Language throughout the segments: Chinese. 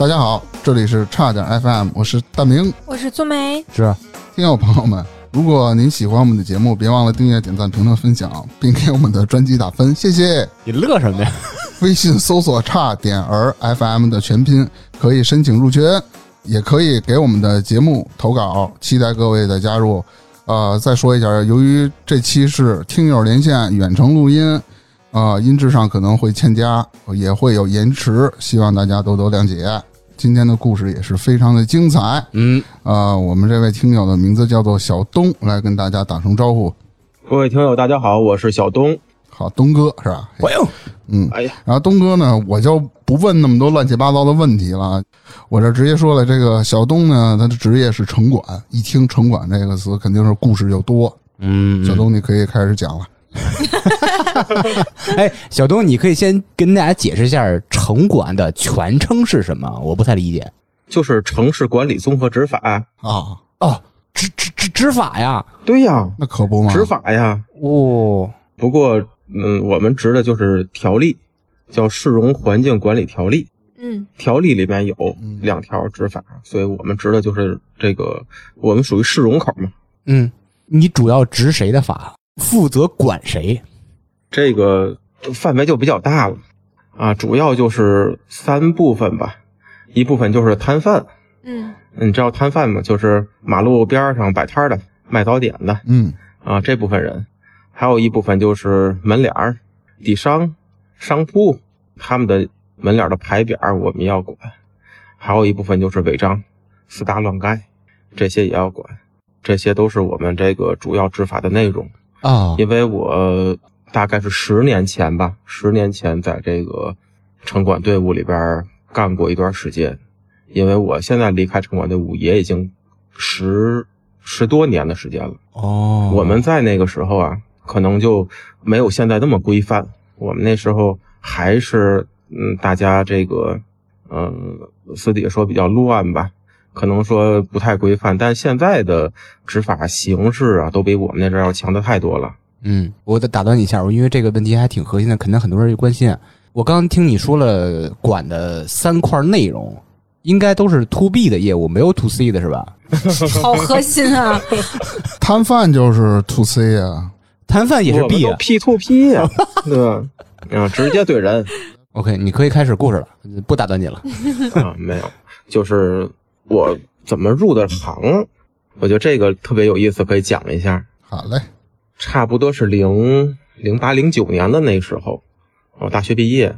大家好，这里是差点 FM，我是大明，我是苏梅。是听友朋友们，如果您喜欢我们的节目，别忘了订阅、点赞、评论、分享，并给我们的专辑打分，谢谢。你乐什么呀？微信搜索“差点儿 FM” 的全拼，可以申请入群，也可以给我们的节目投稿，期待各位的加入。呃，再说一下，由于这期是听友连线远程录音，呃，音质上可能会欠佳，也会有延迟，希望大家多多谅解。今天的故事也是非常的精彩。嗯，呃，我们这位听友的名字叫做小东，来跟大家打声招呼。各位听友，大家好，我是小东。好，东哥是吧？欢迎。嗯，哎呀，然后东哥呢，我就不问那么多乱七八糟的问题了，我这直接说了，这个小东呢，他的职业是城管，一听城管这个词，肯定是故事就多。嗯，小东，你可以开始讲了。哎，小东，你可以先跟大家解释一下城管的全称是什么？我不太理解。就是城市管理综合执法。啊，哦，执执执执法呀？对呀，那可不嘛，执法呀。哦，不过，嗯，我们执的就是条例，叫《市容环境管理条例》。嗯，条例里面有两条执法，所以我们执的就是这个，我们属于市容口嘛。嗯，你主要执谁的法？负责管谁？这个范围就比较大了啊，主要就是三部分吧。一部分就是摊贩，嗯你知道摊贩吗？就是马路边上摆摊的、卖早点的嗯啊，这部分人。还有一部分就是门脸儿、底商、商铺，他们的门脸的牌匾儿我们要管。还有一部分就是违章、私搭乱盖，这些也要管。这些都是我们这个主要执法的内容。啊因为我大概是十年前吧，十年前在这个城管队伍里边干过一段时间。因为我现在离开城管队伍也已经十十多年的时间了。哦，我们在那个时候啊，可能就没有现在那么规范。我们那时候还是嗯，大家这个嗯私底下说比较乱吧，可能说不太规范。但现在的执法形式啊，都比我们那阵儿要强的太多了。嗯，我得打断你一下，我因为这个问题还挺核心的，肯定很多人关心。我刚刚听你说了管的三块内容，应该都是 to B 的业务，没有 to C 的是吧？好核心啊！摊贩就是 to C 啊。摊贩也是 B 啊。P to P 呀、对吧？啊，直接对人 OK，你可以开始故事了，不打断你了。啊，没有，就是我怎么入的行，我觉得这个特别有意思，可以讲一下。好嘞，差不多是零零八零九年的那时候，我大学毕业，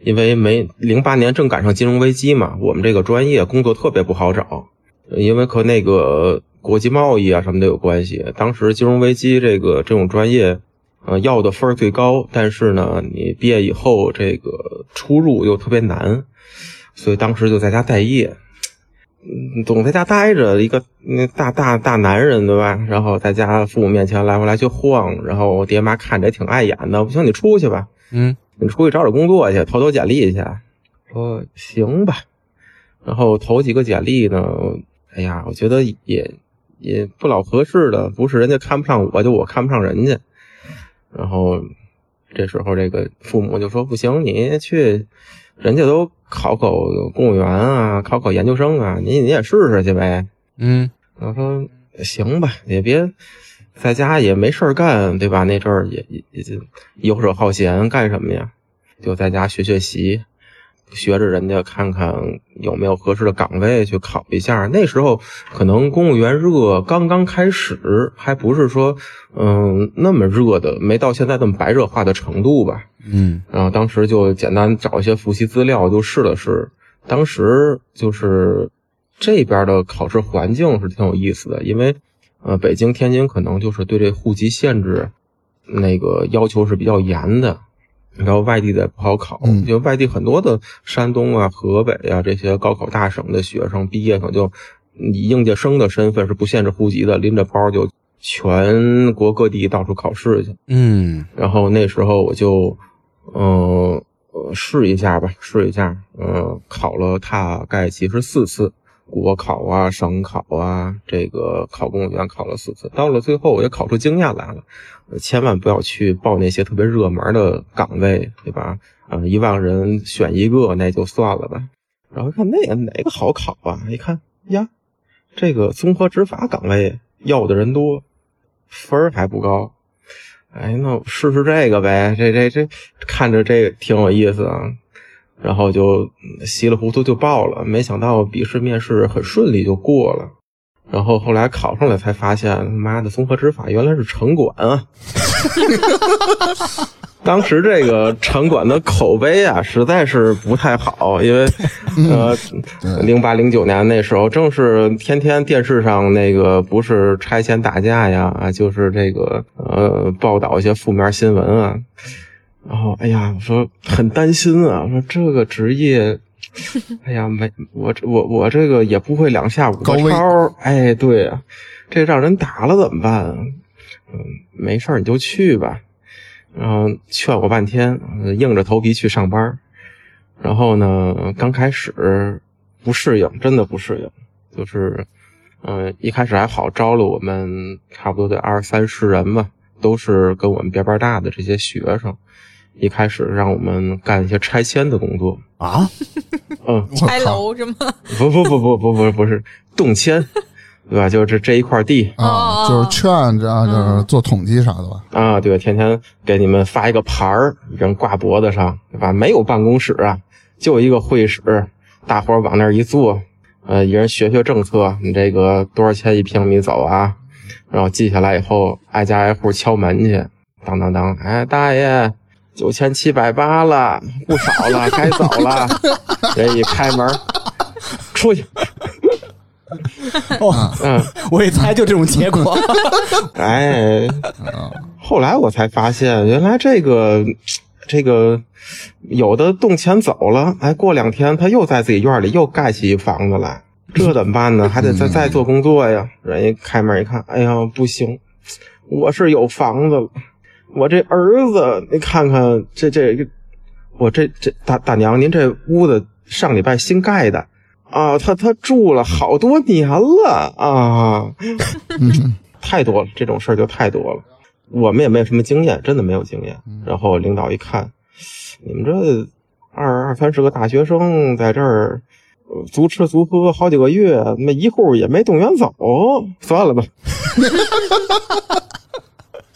因为没零八年正赶上金融危机嘛，我们这个专业工作特别不好找，因为和那个国际贸易啊什么的有关系。当时金融危机这个这种专业，呃，要的分儿最高，但是呢，你毕业以后这个出入又特别难，所以当时就在家待业。嗯，总在家待着，一个那大大大男人对吧？然后在家父母面前来回来去晃，然后我爹妈看着也挺碍眼的。不行，你出去吧，嗯你出去找找工作去，投投简历去。说行吧，然后投几个简历呢，哎呀，我觉得也也不老合适的，不是人家看不上我，就我看不上人家。然后这时候这个父母就说不行，你去，人家都考考公务员啊，考考研究生啊，你你也试试去呗。嗯我说行吧，也别在家也没事儿干，对吧？那阵儿也也游手好闲，干什么呀？就在家学学习，学着人家看看有没有合适的岗位去考一下。那时候可能公务员热刚刚开始，还不是说嗯那么热的，没到现在这么白热化的程度吧。嗯然后当时就简单找一些复习资料，就试了试。当时就是这边的考试环境是挺有意思的，因为呃，北京、天津可能就是对这户籍限制那个要求是比较严的，然后外地的也不好考，嗯因为外地很多的山东啊、河北啊这些高考大省的学生毕业可能就以应届生的身份是不限制户籍的，拎着包就全国各地到处考试去。嗯然后那时候我就，嗯、呃，试一下吧，试一下，嗯、考了大概其实四次，国考啊、省考啊，这个考公务员考了四次，到了最后我也考出经验来了，千万不要去报那些特别热门的岗位，对吧？啊、一万人选一个那就算了吧。然后看那个哪个好考啊？一看呀，这个综合执法岗位要的人多，分儿还不高。哎，那我试试这个呗，这这这看着这个挺有意思啊。然后就嗯稀里糊涂就报了，没想到笔试面试很顺利就过了。然后后来考上来才发现，妈的，综合执法原来是城管啊！当时这个城管的口碑啊，实在是不太好，因为呃，零八零九年那时候正是天天电视上那个不是拆迁打架呀，啊，就是这个呃报道一些负面新闻啊。然后，哎呀，我说很担心啊，我说这个职业，哎呀，没我这我我这个也不会两下五高超，哎，对啊，这让人打了怎么办啊？嗯，没事儿你就去吧。然后劝我半天，呃硬着头皮去上班。然后呢，刚开始不适应，真的不适应，就是，嗯、一开始还好，招了我们差不多得二三十人吧，都是跟我们边边大的这些学生。一开始让我们干一些拆迁的工作，啊，嗯，拆楼是吗？不不不不不不不是动迁，对吧？就是这这一块地啊，哦就是劝着啊，就是做统计啥的吧。啊，对，天天给你们发一个牌儿，人挂脖子上，对吧？没有办公室啊，就一个会议室，大伙儿往那儿一坐，呃，一人学学政策，你这个多少钱一平米走啊？然后记下来以后，挨家挨户敲门去，当当当，哎，大爷，九千七百八了，不少了，该走了。人一开门，出去，哦，嗯。我一猜就这种结果。哎，后来我才发现，原来这个这个有的动迁走了，哎，过两天他又在自己院里又盖起一房子来，这怎么办呢？还得再再做工作呀。人一开门一看，哎呀，不行，我是有房子了，我这儿子，你看看这这个，我这这大大娘，您这屋子上礼拜新盖的。啊，他他住了好多年了啊，嗯，太多了，这种事儿就太多了。我们也没有什么经验，真的没有经验。然后领导一看，你们这二二三十个大学生在这儿呃足吃足喝好几个月，那一户也没动员走，算了吧。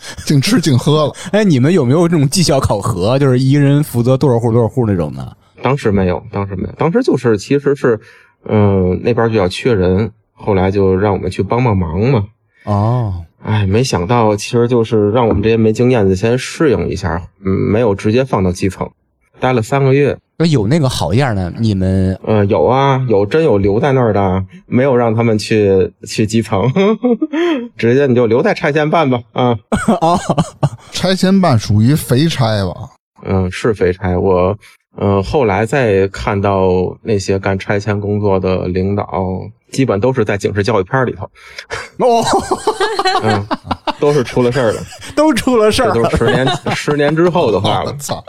净吃净喝了。哎，你们有没有这种绩效考核？就是一人负责多少户多少户那种的？当时没有，当时没有，当时就是其实是，嗯、那边比较缺人，后来就让我们去帮帮忙嘛。哦，哎，没想到其实就是让我们这些没经验的先适应一下，嗯，没有直接放到基层，待了三个月。那有那个好样的，你们呃，有啊，有真有留在那儿的，没有让他们去去基层，直接你就留在拆迁办吧。啊，啊，拆迁办属于肥差吧？嗯、是肥差。我，嗯，后来再看到那些干拆迁工作的领导，基本都是在警示教育片里头，哦，嗯，都是出了事儿的，都出了事儿。这都是十年十年之后的话了。我操！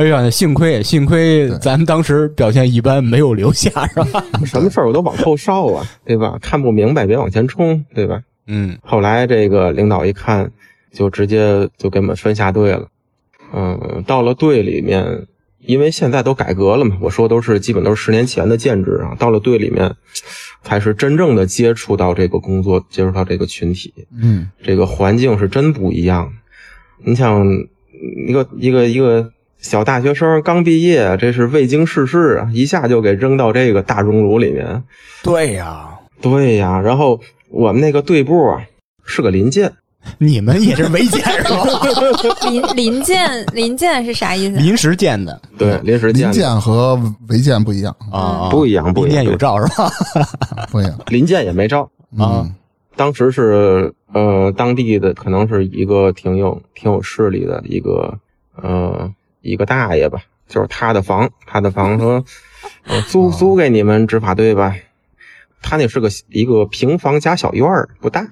哎呀，幸亏幸亏咱当时表现一般，没有留下，是吧？什么事儿我都往后稍啊，对吧？看不明白别往前冲，对吧？嗯，后来这个领导一看，就直接就给我们分下队了。嗯，到了队里面，因为现在都改革了嘛，我说都是基本都是十年前的建制啊。到了队里面，才是真正的接触到这个工作，接触到这个群体，嗯，这个环境是真不一样。你想，一个一个一个小大学生刚毕业，这是未经世事啊，一下就给扔到这个大熔炉里面。对呀，对呀，然后我们那个队部啊是个临建，你们也是违建是吧？临临建临建是啥意思？临时建的对，临时建临的建和违建不一样，啊，不一样，不一样。有照是吧？不一样。临建也没照，啊嗯，当时是呃当地的可能是一个挺有挺有势力的一个呃一个大爷吧，就是他的房，他的房说、呃、租租给你们执法队吧。他那是个一个平房加小院儿，不大，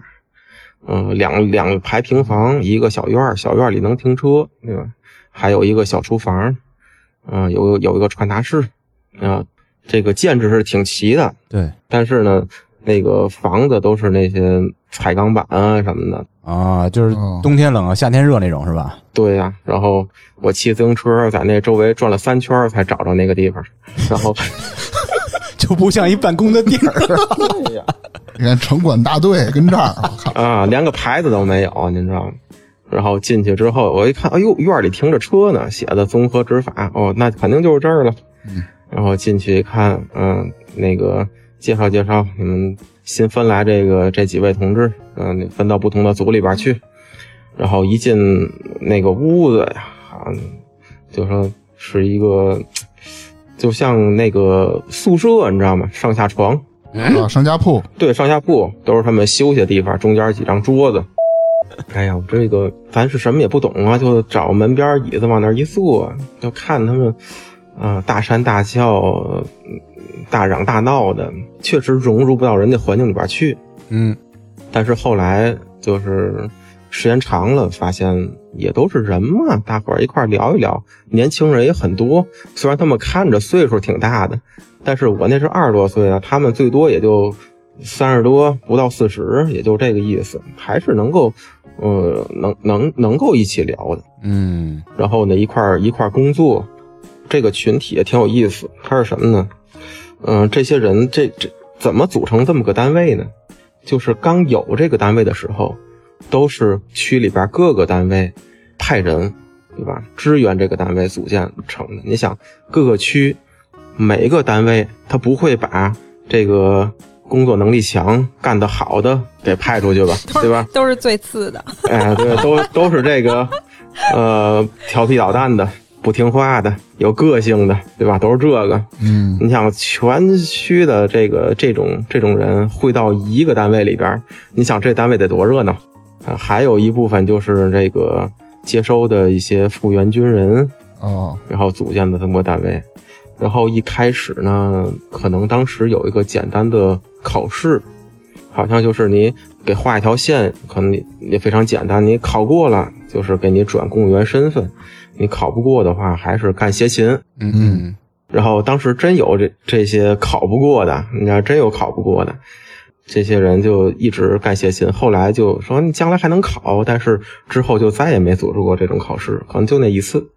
嗯、两两排平房，一个小院儿，小院儿里能停车，对吧？还有一个小厨房，嗯、有有一个传达室，啊、这个建制是挺齐的，对，但是呢，那个房子都是那些彩钢板啊什么的。啊，就是哦冬天冷啊，夏天热那种是吧？对呀、然后我骑自行车在那周围转了三圈才找着那个地方，然后 就不像一办公的地儿。你看城管大队跟这儿，我靠，啊，连个牌子都没有，您知道吗？然后进去之后，我一看，哎呦，院里停着车呢，写的综合执法，哦，那肯定就是这儿了。嗯，然后进去一看，嗯，那个介绍介绍，你们新分来这个这几位同志，嗯、分到不同的组里边去。然后一进那个屋子呀，啊，就说是一个，就像那个宿舍，你知道吗？上下床，啊，上下铺，对，上下铺都是他们休息的地方，中间几张桌子。哎呀，我这个凡是什么也不懂啊，就找门边椅子往那儿一坐，就看他们，啊、大山大笑，呃大嚷大闹的，确实融入不到人家环境里边去。嗯，但是后来就是时间长了，发现也都是人嘛，大伙儿一块聊一聊，年轻人也很多。虽然他们看着岁数挺大的，但是我那是二十多岁啊，他们最多也就三十多，不到四十，也就这个意思，还是能够，呃，能能能够一起聊的。嗯然后呢，一块儿一块儿工作，这个群体也挺有意思。它是什么呢？嗯、这些人这这怎么组成这么个单位呢？就是刚有这个单位的时候，都是区里边各个单位派人，对吧？支援这个单位组建成的。你想，各个区每个单位，他不会把这个工作能力强、干得好的给派出去吧，对吧？都是最次的。哎，对，都都是这个，呃，调皮捣蛋的、不听话的、有个性的，对吧？都是这个。嗯，你想，全区的这个这种这种人汇到一个单位里边儿，你想这单位得多热闹啊！还有一部分就是这个接收的一些复员军人，哦，然后组建的这么个单位。然后一开始呢，可能当时有一个简单的考试，好像就是你给画一条线，可能也非常简单，你考过了就是给你转公务员身份，你考不过的话还是干协勤。嗯嗯然后当时真有这这些考不过的，你知道真有考不过的，这些人就一直干协勤，后来就说你将来还能考，但是之后就再也没组织过这种考试，可能就那一次。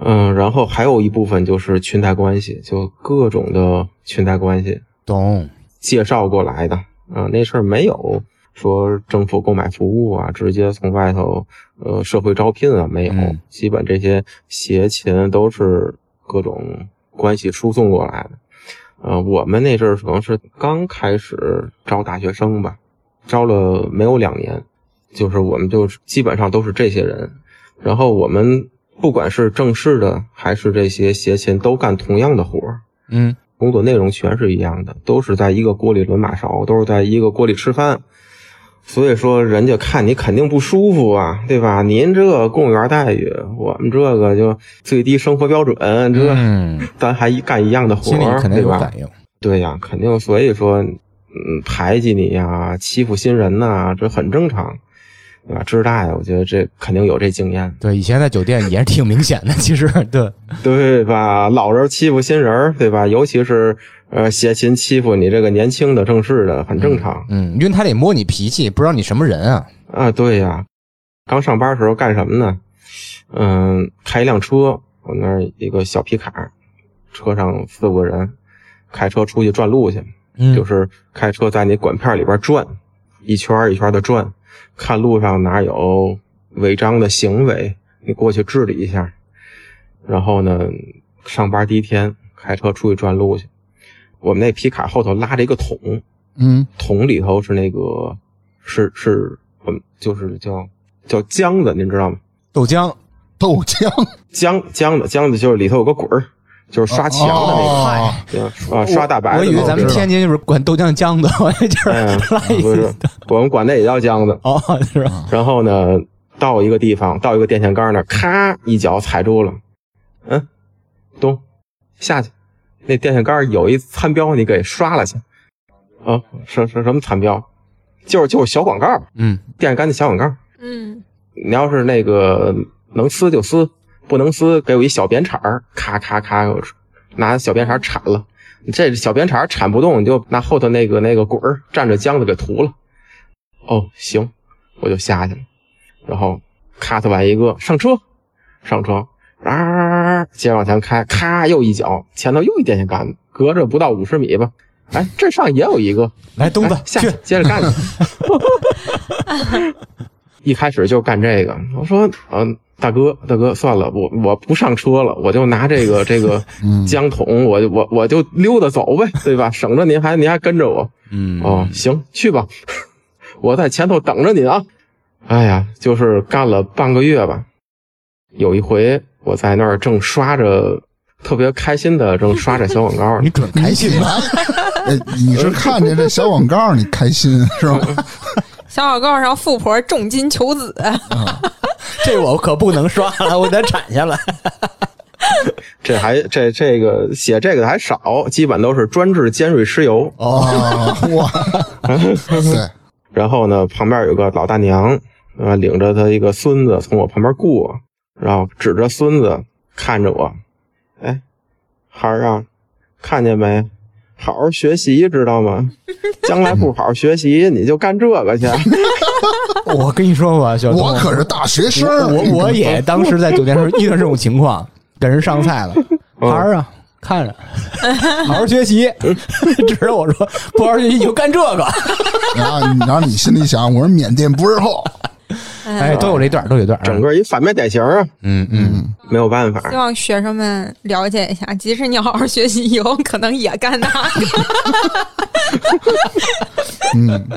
嗯，然后还有一部分就是裙带关系，就各种的裙带关系懂。介绍过来的啊、那事儿没有说政府购买服务啊，直接从外头呃社会招聘啊没有，嗯基本这些协勤都是各种关系输送过来的。呃，我们那阵儿可能是刚开始招大学生吧，招了没有两年，就是我们就基本上都是这些人，然后我们不管是正式的还是这些协勤，都干同样的活儿。嗯工作内容全是一样的，都是在一个锅里轮马勺，都是在一个锅里吃饭。所以说，人家看你肯定不舒服啊，对吧？您这公务员待遇，我们这个就最低生活标准，这、嗯，咱还一干一样的活儿，心里肯定？有反应。对呀，肯定。所以说，嗯，排挤你呀，欺负新人呐，这很正常，对吧？知大呀，我觉得这肯定有这经验。对，以前在酒店也是挺明显的，其实对，对吧？老人欺负新人，对吧？尤其是呃，协勤欺负你这个年轻的正式的，很正常、嗯，因为他得摸你脾气，不知道你什么人啊。啊。对呀，刚上班的时候干什么呢？嗯，开一辆车，我那儿一个小皮卡，车上四五个人，开车出去转路去，嗯就是开车在那管片里边转，一圈一圈的转，看路上哪有违章的行为，你过去治理一下。然后呢，上班第一天开车出去转路去，我们那皮卡后头拉着一个桶，嗯，桶里头是那个是是，我们，就是叫叫浆子，您知道吗？豆浆，豆浆，浆浆子浆子就是里头有个滚儿，就是刷墙的那个。哦对啊，刷大白的我以为咱们天津就是管豆浆浆子，我就是哎，拉一不是，我们管那也叫浆子。哦，是吧？然后呢，到一个地方，到一个电线杆那儿，咔一脚踩住了，嗯，咚，下去。那电线杆有一餐标，你给刷了去。啊，什什什么餐标？就是就是小广告，嗯，电线杆的小广告。嗯，你要是那个能撕就撕，不能撕给我一小扁铲儿，咔咔咔，我拿小扁铲铲了，这小扁铲铲不动，你就拿后头那个那个滚儿蘸着浆子给涂了。哦，行，我就下去了。然后咔嚓完一个上车，上车，啊，接着往前开，咔又一脚，前头又一电线杆子，隔着不到五十米吧。哎，这上也有一个，来东子哎下去去接着干去。一开始就干这个，我说，嗯、大哥，大哥，算了，我我不上车了，我就拿这个这个 嗯浆桶，我就我我就溜达走呗，对吧？省着您还您还跟着我。嗯哦，行，去吧，我在前头等着您啊。哎呀，就是干了半个月吧。有一回我在那儿正刷着，特别开心的正刷着小广告呢 你，准开心吗？哎，你是看见这小广告你开心是吗？小广告上富婆重金求子，这我可不能刷了，我得铲下来。这还这这个写这个的还少，基本都是专治尖锐湿疣。哦，啊，哇，对，然后呢，旁边有个老大娘，啊，领着她一个孙子从我旁边过，然后指着孙子看着我，哎，孩儿啊，看见没？好好学习，知道吗？将来不好好学习，你就干这个去。我跟你说吧，小，我可是大学生，我我我也当时在酒店时候遇到这种情况，给人上菜了，孩儿啊，看着，好好学习，指着我说不好好学习你就干这个，然后然后你心里想，我是缅甸不是后，哎，都有这段，都有这段，整个一反面典型啊，嗯嗯，没有办法希。望学生们了解一下，即使你好好学习，以后可能也干那个。嗯，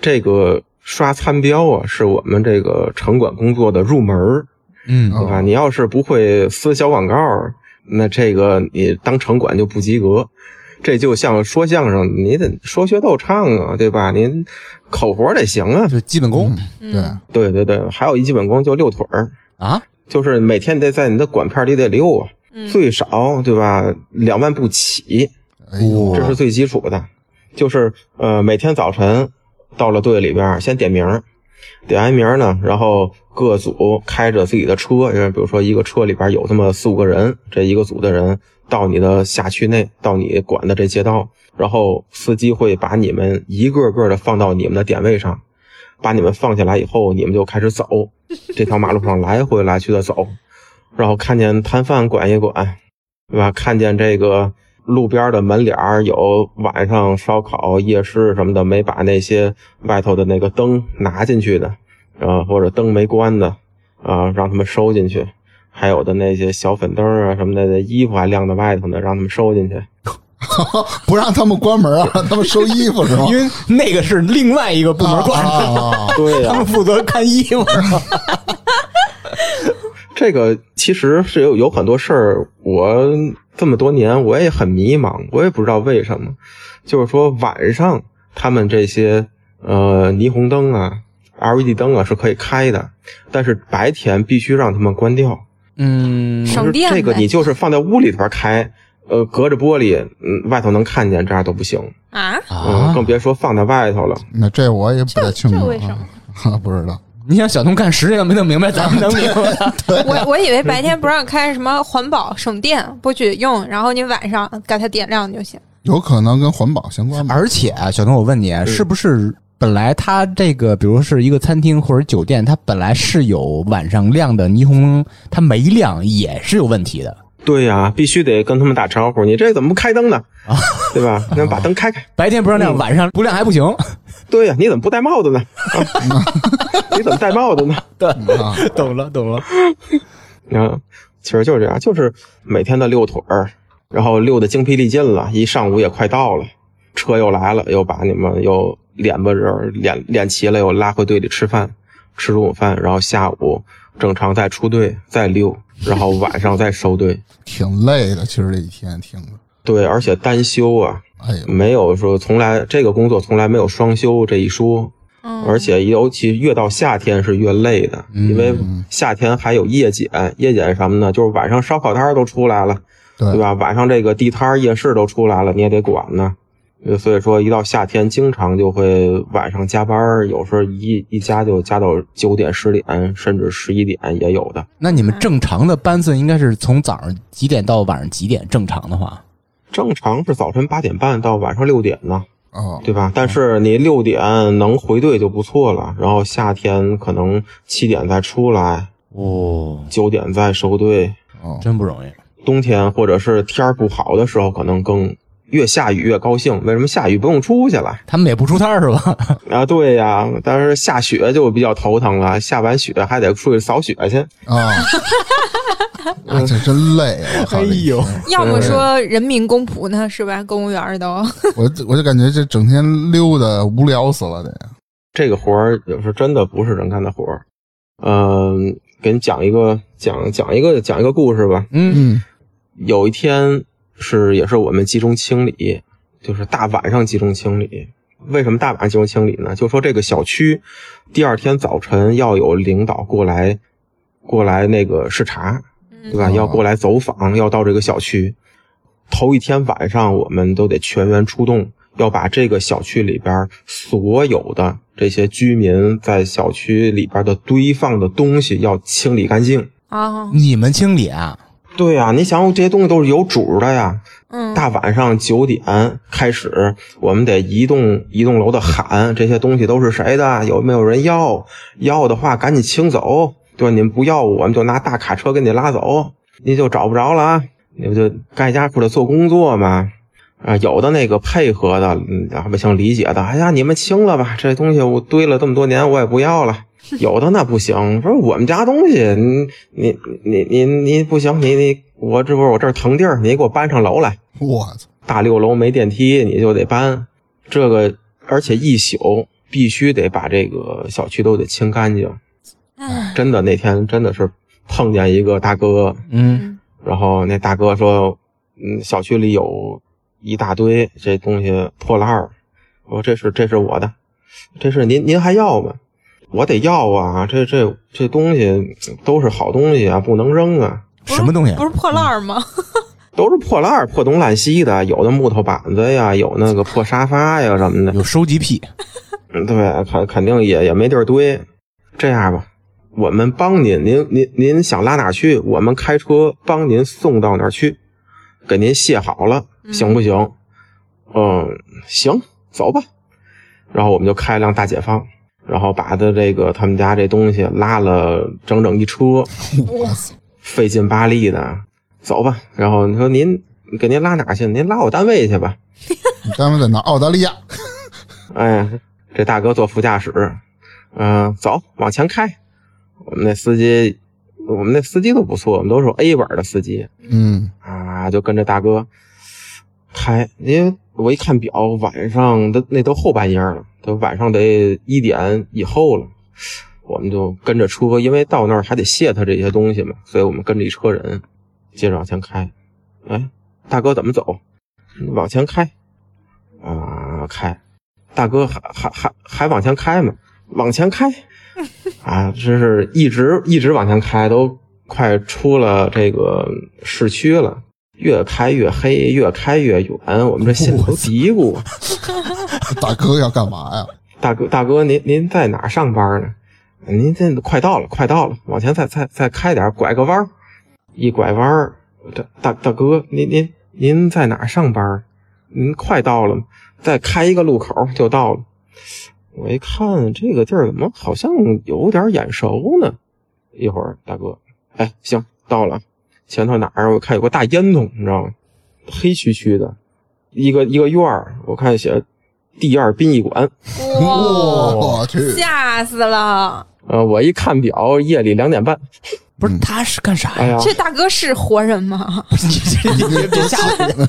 这个刷餐标啊，是我们这个城管工作的入门儿嗯对吧？你要是不会撕小广告，那这个你当城管就不及格。这就像说相声，你得说学逗唱啊，对吧？您口活得行啊。就基本功对，对对对，还有一基本功就遛腿儿，啊，就是每天得在你的管片里得溜啊，最少对吧？两万步起，哎呦，这是最基础的。就是呃，每天早晨到了队里边儿，先点名儿，点完名儿呢，然后各组开着自己的车，呃比如说一个车里边有这么四五个人，这一个组的人到你的辖区内，到你管的这街道，然后司机会把你们一个个的放到你们的点位上，把你们放下来以后，你们就开始走，这条马路上来回来去的走，然后看见摊贩管一管，对吧？看见这个路边的门脸有晚上烧烤、夜市什么的，没把那些外头的那个灯拿进去的，啊，或者灯没关的，啊，让他们收进去。还有的那些小粉灯啊什么的，那衣服还晾在外头呢，让他们收进去。不让他们关门啊，让他们收衣服是吗？因为那个是另外一个部门管的，啊，对呀、他们负责看衣服。这个其实是有有很多事儿，我这么多年我也很迷茫，我也不知道为什么。就是说晚上他们这些呃霓虹灯啊、LED 灯啊是可以开的，但是白天必须让他们关掉。嗯，省电这个你就是放在屋里边开，呃，隔着玻璃，嗯，外头能看见，这样都不行。啊，更，别说放在外头了。那这我也不太清楚这为什么啊，不知道。你想小东干十年没弄明白，咱们能明白？我我以为白天不让开什么环保省电不许用，然后你晚上给它点亮就行。有可能跟环保相关吧？而且啊，小东，我问你，是不是本来它这个，比如是一个餐厅或者酒店，它本来是有晚上亮的霓虹灯，它没亮也是有问题的。对呀、必须得跟他们打招呼。你这怎么不开灯呢？啊对吧？那把灯开开。白天不让亮，晚上不亮还不行。对呀、你怎么不戴帽子呢？啊、你怎么戴帽子呢？对，懂了，懂了。啊，其实就是这样，就是每天的遛腿儿，然后遛的精疲力尽了，一上午也快到了，车又来了，又把你们又敛吧人脸脸齐了，又拉回队里吃饭，吃中午饭，然后下午正常再出队再溜，然后晚上再收队。挺累的，其实这一天听着，对，而且单休啊，没有说从来这个工作从来没有双休这一说，嗯，而且尤其越到夏天是越累的，因为夏天还有夜检，夜检什么呢？就是晚上烧烤摊儿都出来了，对对吧？晚上这个地摊儿夜市都出来了，你也得管呢。呃所以说，一到夏天，经常就会晚上加班，有时候一一加就加到九点、十点，甚至十一点也有的。那你们正常的班次应该是从早上几点到晚上几点？正常的话，正常是早晨八点半到晚上六点呢，哦，对吧？但是你六点能回队就不错了，然后夏天可能七点再出来，哦，九点再收队，哦，真不容易。冬天或者是天儿不好的时候，可能更越下雨越高兴。为什么下雨不用出去了他们也不出摊儿是吧？啊？对呀，但是下雪就比较头疼了，下完雪还得出去扫雪去。啊，啊，这真累，我靠！哎呦要么说人民公仆呢，是吧？公务员都 我我就感觉这整天溜达无聊死了，得这个活儿有时候真的不是人干的活儿。嗯、给你讲一个讲讲一个讲一个故事吧。嗯嗯有一天是也是我们集中清理，就是大晚上集中清理。为什么大晚上集中清理呢？就说这个小区第二天早晨要有领导过来过来那个视察，对吧？哦要过来走访，要到这个小区。头一天晚上我们都得全员出动，要把这个小区里边所有的这些居民在小区里边的堆放的东西要清理干净。啊，你们清理啊？对呀、你想这些东西都是有主的呀。嗯，大晚上九点开始，我们得一栋一栋楼的喊这些东西都是谁的，有没有人要？要的话赶紧清走，对吧？你们不要，我们就拿大卡车给你拉走，你就找不着了啊！你不就该家苦的做工作吗？啊，有的那个配合的，嗯，老百姓理解的，哎呀，你们清了吧，这东西我堆了这么多年，我也不要了。有的那不行，说我们家东西，你你你你你不行，你你我这不是我这儿腾地儿，你给我搬上楼来。我操，大六楼没电梯，你就得搬这个，而且一宿必须得把这个小区都得清干净。哎真的那天真的是碰见一个大哥，嗯，然后那大哥说，嗯，小区里有一大堆这东西破烂儿，我说这是这是我的，这是您您还要吗？我得要啊，这这这东西都是好东西啊，不能扔啊。什么东西啊不？是破烂儿吗？都是破烂、破东烂西的，有的木头板子呀，有那个破沙发呀什么的。有收集癖。嗯，对，肯肯定也也没地儿堆。这样吧，我们帮您，您您您想拉哪儿去，我们开车帮您送到哪儿去，给您卸好了，行不行？嗯，行，走吧。然后我们就开一辆大解放，然后把他这个他们家这东西拉了整整一车，费劲巴力的，走吧。然后你说您给您拉哪去？您拉我单位去吧。你单位在哪？澳大利亚。哎，这大哥坐副驾驶，嗯、走，往前开。我们那司机，我们那司机都不错，我们都是 A 本的司机嗯，啊，就跟着大哥开。因为我一看表，晚上的那都后半夜了，都晚上得一点以后了。我们就跟着车，因为到那儿还得卸他这些东西嘛，所以我们跟着一车人，接着往前开。哎，大哥怎么走？往前开啊，开。大哥还还还还往前开吗？往前开 啊！真是一直一直往前开，都快出了这个市区了。越开越黑，越开越远，我们这心里头嘀咕：大哥要干嘛呀？大哥，大哥，您您在哪儿上班呢？您这快到了，快到了，往前再再再开点，拐个弯儿，一拐弯儿，这大大哥，您您您在哪儿上班？您快到了，再开一个路口就到了。我一看这个地儿怎么好像有点眼熟呢？一会儿，大哥，哎，行，到了，前头哪儿？我看有个大烟囱，你知道吗？黑黢黢的，一个一个院儿，我看写第二殡仪馆。哇，我去，吓死了！呃，我一看表，夜里两点半。不是，他是干啥呀？哎呀，这大哥是活人吗？你别别吓我！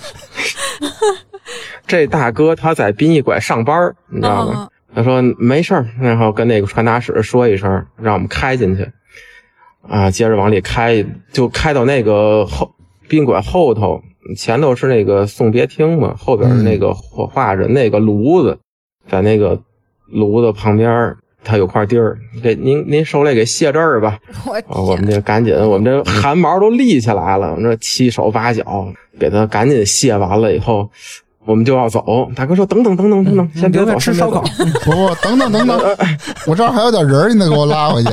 这大哥他在殡仪馆上班儿，你知道吗？嗯他说没事儿，然后跟那个传达室说一声，让我们开进去。啊，接着往里开，就开到那个后宾馆后头，前头是那个送别厅嘛，后边是那个火化着那个炉子，在那个炉子旁边它，有块地儿，给您您受累给卸这儿吧。我啊，我们天，这赶紧，我们这汗毛都立起来了，我们这七手八脚，给他赶紧卸完了以后，我们就要走。大哥说：“等等等等等等，先别走，吃烧烤。不不，等等等等，我这儿还有点人，你得给我拉回去。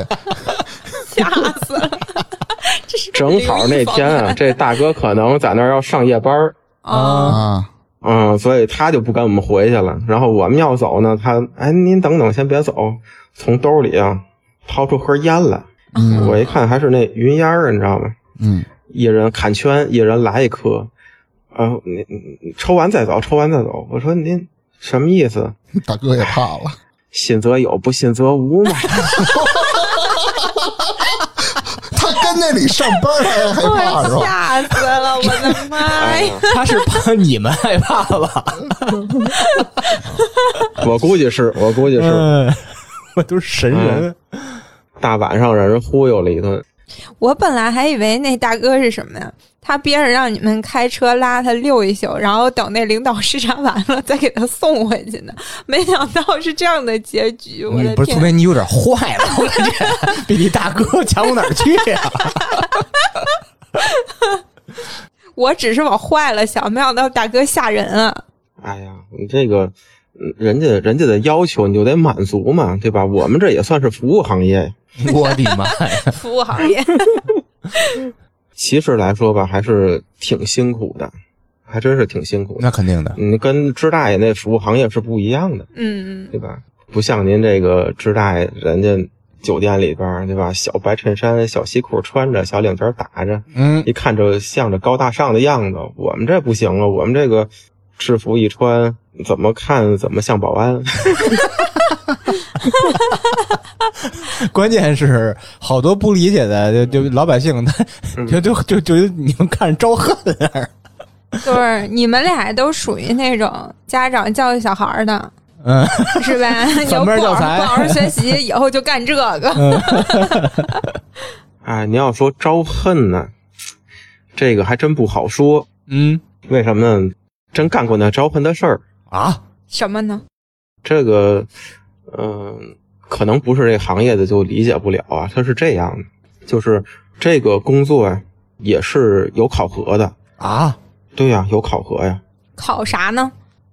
吓死了！这是正好那天啊，这大哥可能在那儿要上夜班儿啊，啊，嗯，所以他就不跟我们回去了。然后我们要走呢，他哎，您等等，先别走，从兜里啊掏出盒烟来。嗯我一看还是那云烟儿，你知道吗？嗯，一人砍圈，一人来一颗。啊，你你抽完再走，抽完再走。我说您什么意思？大哥也怕了，信则有，不信则无嘛。他跟那里上班还害怕是吧？吓死了，我的妈呀！他是怕你们害怕吧？我估计是，我估计是。嗯，我都是神人。大晚上让人忽悠了一顿，我本来还以为那大哥是什么呀？他憋着让你们开车拉他溜一宿，然后等那领导视察完了再给他送回去呢。没想到是这样的结局，我的你不是，除天！非你有点坏了，我感觉 比你大哥强不哪儿去呀、我只是往坏了想，没想到大哥吓人啊！哎呀，你这个，嗯人家人家的要求你就得满足嘛，对吧？我们这也算是服务行业呀。我的妈呀！服务行业，其实来说吧，还是挺辛苦的，还真是挺辛苦的。那肯定的，你跟支大爷那服务行业是不一样的，嗯嗯，对吧？不像您这个支大爷，人家酒店里边，对吧？小白衬衫、小西裤穿着，小领结打着，嗯，一看着像着高大上的样子。我们这不行了，我们这个制服一穿，怎么看怎么像保安。关键是好多不理解的，就就老百姓，他 就就就就你们看着招恨啊。就是你们俩都属于那种家长教育小孩的，嗯，是吧？你要不好教材好好学习，以后就干这个。哎，你要说招恨呢，这个还真不好说。嗯为什么呢？真干过那招魂的事儿。啊，什么呢？这个，嗯、可能不是这行业的就理解不了啊。它是这样的，就是这个工作呀，也是有考核的。啊，对呀、有考核呀。考啥呢？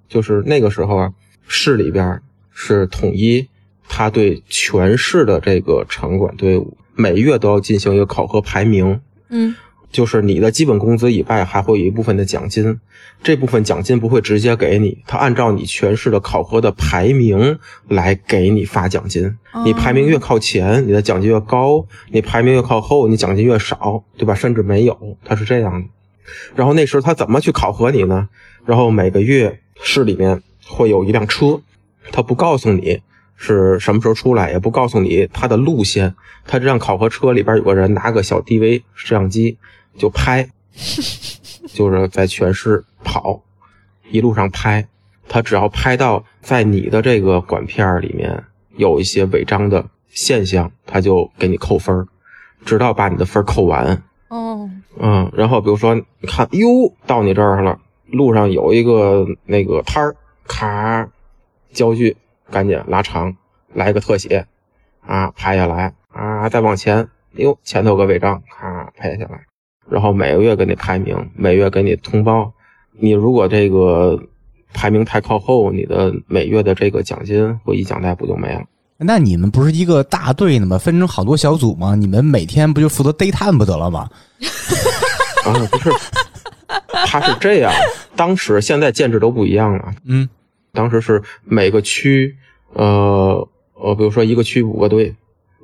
就是那个时候啊，市里边是统一，他对全市的这个城管队伍每月都要进行一个考核排名。嗯就是你的基本工资以外，还会有一部分的奖金，这部分奖金不会直接给你，他按照你全市的考核的排名来给你发奖金。你排名越靠前，你的奖金越高；你排名越靠后，你奖金越少，对吧？甚至没有，他是这样的。然后那时候他怎么去考核你呢？然后每个月市里面会有一辆车，他不告诉你是什么时候出来，也不告诉你他的路线。他这辆考核车里边有个人拿个小 DV 摄像机就拍，就是在全市跑，一路上拍。他只要拍到在你的这个管片儿里面有一些违章的现象，他就给你扣分儿，直到把你的分儿扣完。哦，嗯，然后比如说，你看，哟，到你这儿了，路上有一个那个摊儿，咔，焦距赶紧拉长，来个特写，啊，拍下来，啊，再往前，哟，前头有个违章，咔，拍下来，然后每个月给你排名，每月给你通报。你如果这个排名太靠后，你的每月的这个奖金或一奖代补就没了？那你们不是一个大队的吗？分成好多小组吗？你们每天不就负责逮探不得了吗？啊，不是，他是这样，当时现在建制都不一样了。嗯，当时是每个区，呃呃，比如说一个区五个队，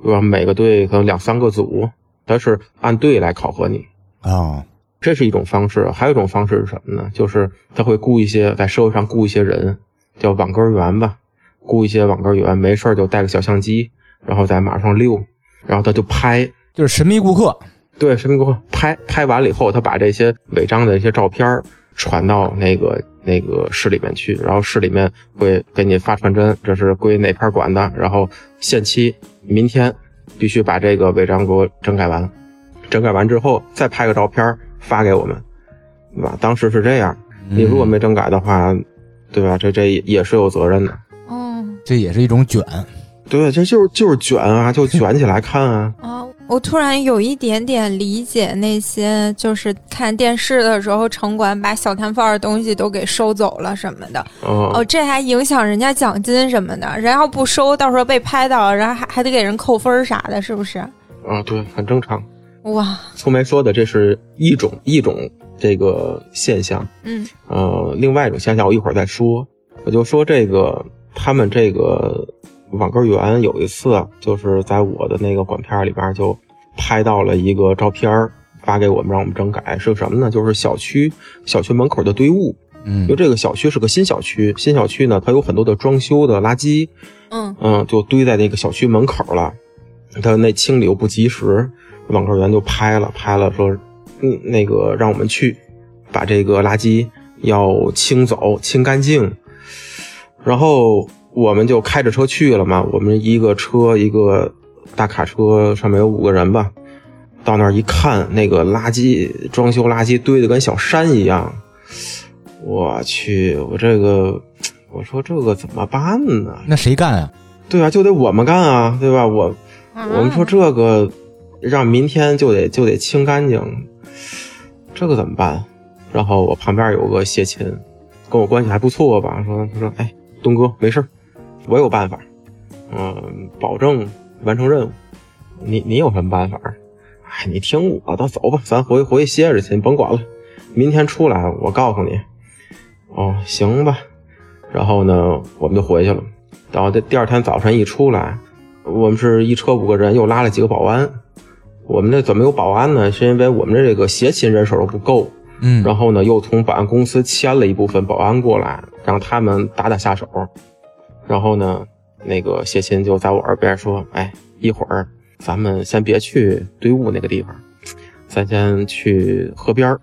对吧？每个队可能两三个组，它是按队来考核你，哦，这是一种方式。还有一种方式是什么呢？就是他会雇一些在社会上雇一些人，叫网格员吧，雇一些网格员，没事儿就带个小相机，然后在马上溜，然后他就拍，就是神秘顾客。对，神秘顾客拍拍完了以后，他把这些违章的一些照片传到那个那个市里面去，然后市里面会给你发传真，这是归哪片管的，然后限期明天必须把这个违章给我整改完，整改完之后再拍个照片发给我们，对吧？当时是这样，你如果没整改的话，对吧？这这也是有责任的。哦，这也是一种卷。对，这就是就是卷啊，就卷起来看啊。啊，我突然有一点点理解那些就是看电视的时候，城管把小摊贩的东西都给收走了什么的。哦哦，这还影响人家奖金什么的。人要不收，到时候被拍到，然后还还得给人扣分儿啥的，是不是？啊，对，很正常。哇，粗梅说的这是一种一种这个现象，嗯呃，另外一种现象我一会儿再说。我就说这个他们这个网格员有一次啊，就是在我的那个管片里边就拍到了一个照片儿发给我们，让我们整改是什么呢？就是小区小区门口的堆物。嗯因为这个小区是个新小区，新小区呢，它有很多的装修的垃圾，嗯嗯，就堆在那个小区门口了。它那清理又不及时，网购员就拍了，拍了说，嗯，那个让我们去把这个垃圾要清走，清干净。然后我们就开着车去了嘛，我们一个车一个大卡车，上面有五个人吧。到那儿一看，那个垃圾装修垃圾堆的跟小山一样，我去，我这个，我说这个怎么办呢？那谁干啊？对啊，就得我们干啊，对吧？我我们说这个让明天就得就得清干净，这个怎么办？然后我旁边有个谢琴，跟我关系还不错吧？说他说哎，东哥没事我有办法，嗯、保证完成任务。你你有什么办法？哎，你听我的，走吧，咱回回去歇着去，你甭管了。明天出来我告诉你。哦，行吧。然后呢，我们就回去了。然后这第二天早晨一出来，我们是一车五个人，又拉了几个保安。我们这怎么有保安呢？是因为我们这个协勤人手不够，嗯然后呢，又从保安公司签了一部分保安过来，让他们打打下手。然后呢，那个谢琴就在我耳边说：“哎，一会儿咱们先别去堆物那个地方，咱先去河边儿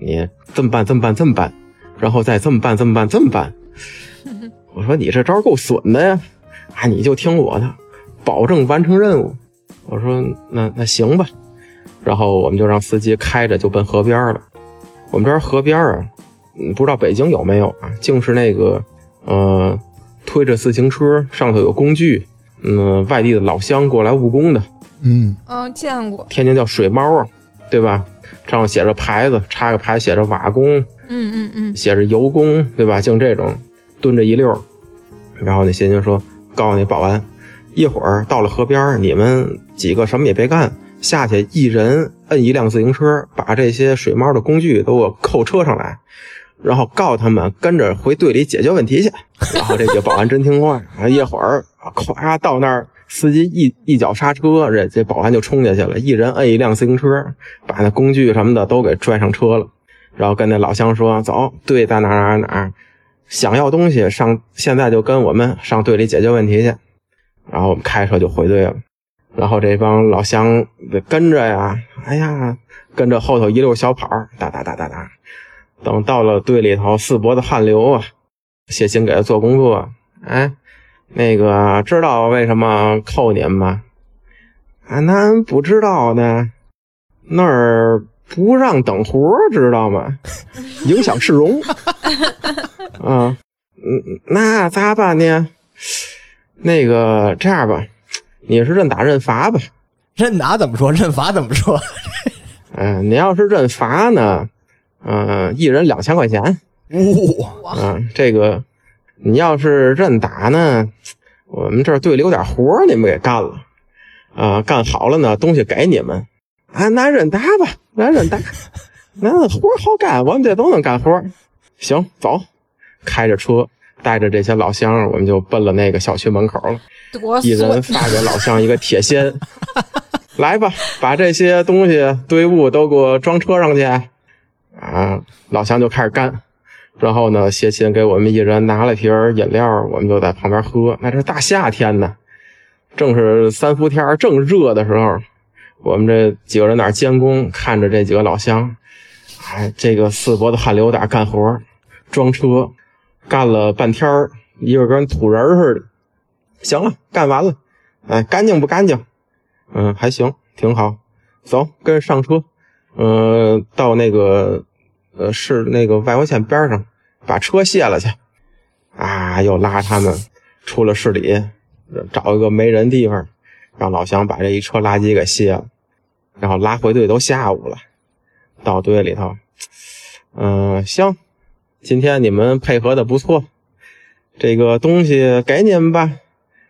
你这么办，这么办，这么办，然后再这么办，这么办，这么办。”我说：“你这招够损的呀！啊，你就听我的，保证完成任务。”我说：“那那行吧。”然后我们就让司机开着就奔河边了。我们这儿河边啊，嗯，不知道北京有没有啊？竟是那个呃，推着自行车，上头有工具，嗯，外地的老乡过来务工的，嗯嗯，见过，天津叫水猫啊，对吧？上头写着牌子，插个牌写着瓦工，嗯嗯嗯，写着油工，对吧？净这种蹲着一溜儿。然后那协警说：“告诉那保安，一会儿到了河边儿，你们几个什么也别干，下去一人摁一辆自行车，把这些水猫的工具都给我扣车上来，然后告诉他们跟着回队里解决问题去。”然后这几个保安真听话，一会儿咵到那儿，司机一一脚刹车，这这保安就冲下去了，一人摁一辆自行车，把那工具什么的都给拽上车了。然后跟那老乡说：“走，队在哪儿哪儿哪儿，想要东西上，现在就跟我们上队里解决问题去。”然后我们开车就回队了。然后这帮老乡得跟着呀，哎呀，跟着后头一溜小跑，哒哒哒哒哒。等到了队里头，四脖子汗流啊，谢鑫给他做工作。哎，那个知道为什么扣您吗？啊，那不知道呢，那儿不让等活，知道吗？影响市容。啊，嗯，那咋办呢？那个这样吧，你是认打认罚吧？认打怎么说？认罚怎么说？嗯、你要是认罚呢，嗯、一人两千块钱。哇、嗯、这个你要是认打呢，我们这儿队里有点活儿，你们给干了。啊、干好了呢，东西给你们。啊，那认打吧，那认打，那活儿好干，我们这都能干活。行，走，开着车，带着这些老乡，我们就奔了那个小区门口了。一人，发给老乡一个铁锨，来吧，把这些东西堆物都给我装车上去。啊，老乡就开始干，然后呢，谢鑫给我们一人拿了瓶饮料，我们就在旁边喝。那这是大夏天呢，正是三伏天正热的时候，我们这几个人在那儿监工，看着这几个老乡，哎，这个四脖子汗流在那干活，装车，干了半天儿，一个跟土人似的。行了，干完了，哎，干净不干净？嗯，还行，挺好。走，跟上车，呃，到那个呃市那个外环线边上，把车卸了去。啊，又拉他们出了市里，找一个没人地方，让老乡把这一车垃圾给卸了，然后拉回队都下午了，到队里头，嗯、行，今天你们配合的不错，这个东西给你们吧。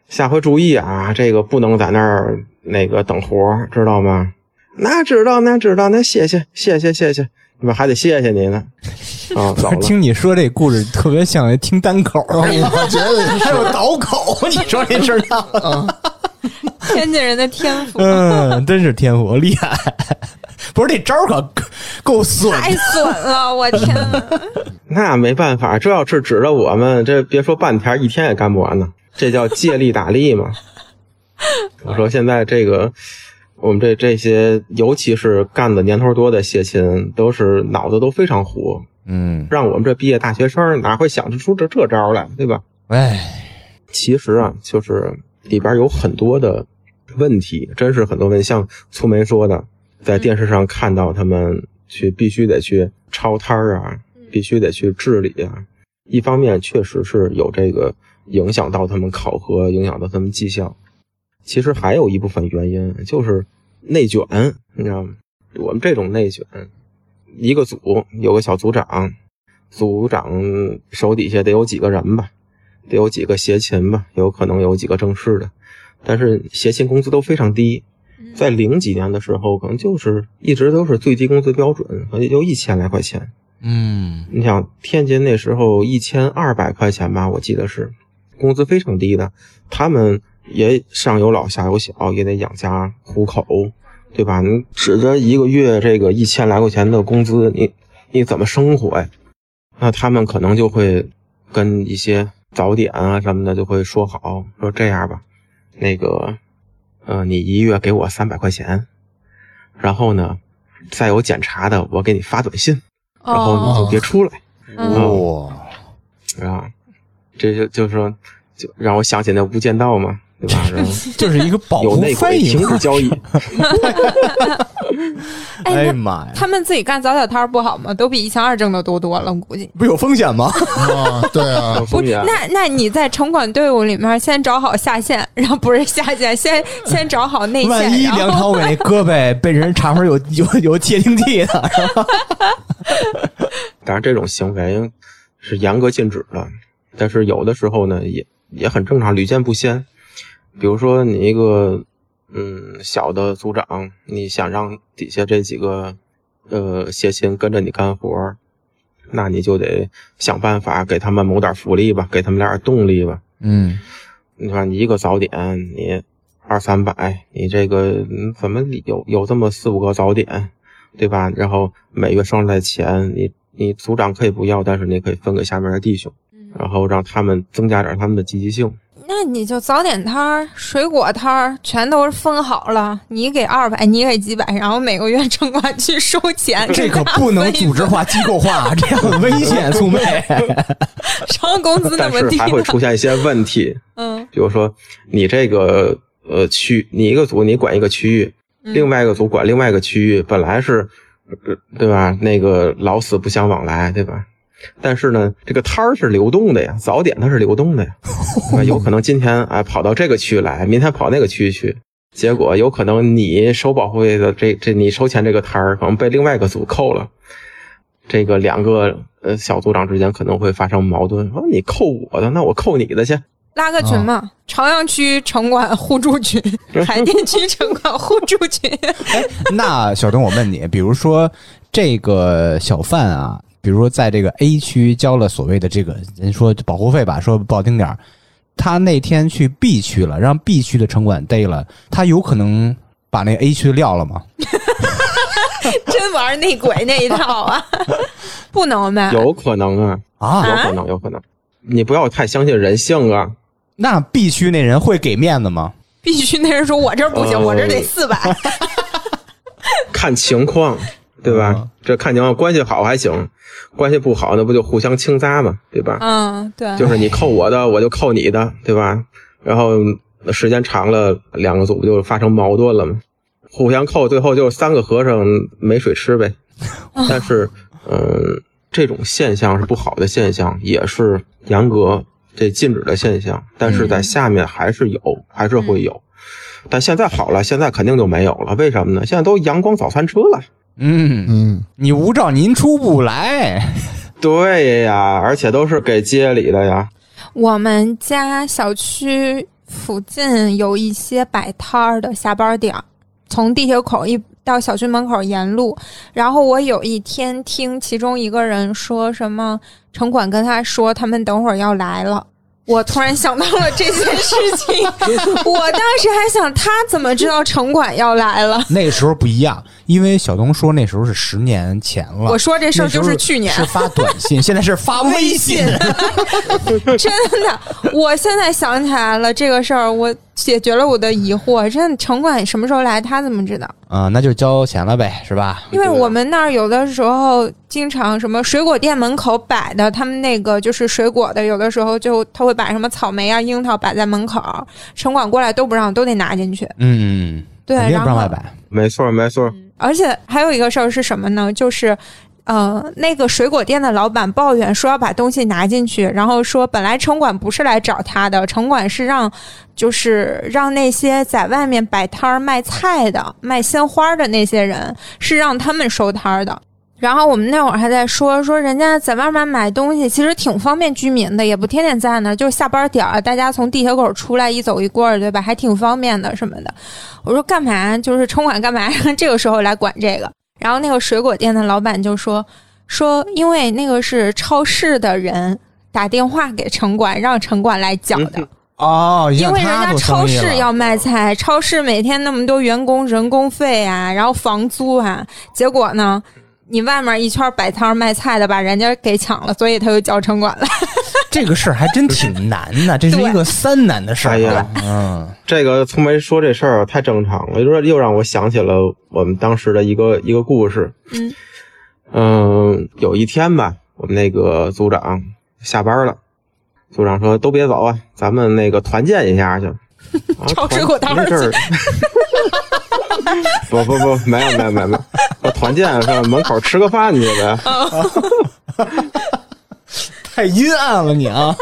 下回注意啊，这个不能在那儿那个等活儿，知道吗？那知道，那知道，那谢谢，谢谢，谢谢，你们还得谢谢你呢。啊，走了。听你说这故事，特别像听单口，我觉得 还有倒口。你说这事儿啊，天津人的天赋嗯，真是天赋厉害。不是这招可 够损，太损了，我天呐！那没办法，这要是指着我们，这别说半天，一天也干不完呢。这叫借力打力嘛。我说现在这个，我们这这些，尤其是干的年头多的谢亲，都是脑子都非常糊。嗯，让我们这毕业大学生哪会想得出这这招来，对吧？哎，其实啊，就是里边有很多的问题，真是很多问题。像粗梅说的，在电视上看到他们去必须得去抄摊儿啊，必须得去治理啊。一方面确实是有这个影响到他们考核，影响到他们绩效。其实还有一部分原因就是内卷，你知道吗？我们这种内卷，一个组有个小组长，组长手底下得有几个人吧，得有几个协勤吧，有可能有几个正式的，但是协勤工资都非常低，在零几年的时候，可能就是一直都是最低工资标准，可能也就一千来块钱。嗯，你想天津那时候一千二百块钱吧，我记得是工资非常低的，他们也上有老下有小，也得养家糊口，对吧？你指着一个月这个一千来块钱的工资，你你怎么生活呀？那他们可能就会跟一些早点啊什么的就会说好，说这样吧，那个，呃，你一月给我三百块钱，然后呢，再有检查的，我给你发短信。然后你就别出来，哇，啊，这就就是说，就让我想起那《无间道》嘛，对吧？然后 就是一个保护费鬼停止交易，哎呀妈呀，他们自己干早点摊儿不好吗？都比一千二挣的多多了，我估计。不有风险吗？啊，对啊 有，风险。那那你在城管队伍里面先找好下线，然后不是下线，先先找好内线，万一梁朝伟那胳膊被人查出有有有窃听器呢？当然，这种行为是严格禁止的，但是有的时候呢，也也很正常，屡见不鲜。比如说，你一个嗯小的组长，你想让底下这几个呃协勤跟着你干活，那你就得想办法给他们谋点福利吧，给他们点动力吧。嗯，你看，你一个早点，你二三百，你这个嗯怎么有有这么四五个早点，对吧？然后每月剩下的钱，你你组长可以不要，但是你可以分给下面的弟兄，然后让他们增加点他们的积极性。那你就早点摊儿、水果摊儿全都是分好了，你给二百，你给几百，然后每个月城管去收钱，这可不能组织化、机构化，这样很危险，苏妹。上工资那但是么低呢？还会出现一些问题，嗯比如说你这个呃区，你一个组你管一个区域，另外一个组管另外一个区域，本来是，呃对吧？那个老死不相往来，对吧？但是呢，这个摊儿是流动的呀，早点它是流动的呀，有可能今天哎跑到这个区来，明天跑那个区去，结果有可能你收保护费的这这你收钱这个摊儿可能被另外一个组扣了，这个两个呃小组长之间可能会发生矛盾，说你扣我的，那我扣你的去。拉个群嘛，朝阳区城管互助群，海淀区城管互助群。哎那小东，我问你，比如说这个小贩啊，比如说在这个 A 区交了所谓的这个人说保护费吧，说不好听点儿，他那天去 B 区了，让 B 区的城管逮了，他有可能把那 A 区撂了吗？真玩内鬼那一套啊？不能呗？有可能啊，啊，有可能，有可能。你不要太相信人性啊！那 B 区那人会给面子吗？？B 区那人说我这儿不行，呃我这儿得四百。看情况，对吧？嗯这看情况，关系好还行，关系不好那不就互相倾轧嘛，对吧？嗯，对，就是你扣我的，我就扣你的，对吧？然后时间长了，两个组不就发生矛盾了吗？互相扣，最后就三个和尚没水吃呗。但是，嗯，这种现象是不好的现象，也是严格这禁止的现象。但是在下面还是有，还是会有。但现在好了，现在肯定就没有了。为什么呢？现在都阳光早餐车了。嗯，嗯，你无照您出不来。对呀，而且都是给街里的呀。我们家小区附近有一些摆摊儿的下班点儿，从地铁口一到小区门口沿路。然后我有一天听其中一个人说什么，城管跟他说他们等会儿要来了。我突然想到了这件事情，我当时还想他怎么知道城管要来了？那时候不一样，因为小东说那时候是十年前了。我说这事儿就是去年是发短信，现在是发微信。真的，我现在想起来了这个事儿，我解决了我的疑惑。这，城管什么时候来，他怎么知道？啊、那就交钱了呗，是吧？因为我们那儿有的时候经常什么水果店门口摆的，他们那个就是水果的，有的时候就他会把什么草莓啊、樱桃摆在门口，城管过来都不让，都得拿进去。嗯，对，不让外摆。没错没错，而且还有一个事儿是什么呢？就是。呃，那个水果店的老板抱怨说要把东西拿进去，然后说本来城管不是来找他的，城管是让，就是让那些在外面摆摊儿卖菜的、卖鲜花的那些人，是让他们收摊儿的。然后我们那会儿还在说说人家在外面买东西，其实挺方便居民的，也不天天在那儿，就是下班点儿大家从地铁口出来一走一过，对吧？还挺方便的什么的。我说干嘛？就是城管干嘛？这个时候来管这个？然后那个水果店的老板就说说，因为那个是超市的人打电话给城管，让城管来缴的。哦，因为人家超市要卖菜，超市每天那么多员工人工费啊，然后房租啊，结果呢，你外面一圈摆摊卖菜的把人家给抢了，所以他又叫城管了。这个事儿还真挺难的，这是一个三难的事儿。哎呀嗯，这个从没说这事儿太正常了，又又让我想起了我们当时的一个一个故事。嗯嗯，有一天吧，我们那个组长下班了，组长说：“都别走啊，咱们那个团建一下去。啊”炒水果摊儿团这儿不不不，没有没有没有没有，我团建上门口吃个饭去呗。太阴暗了你啊！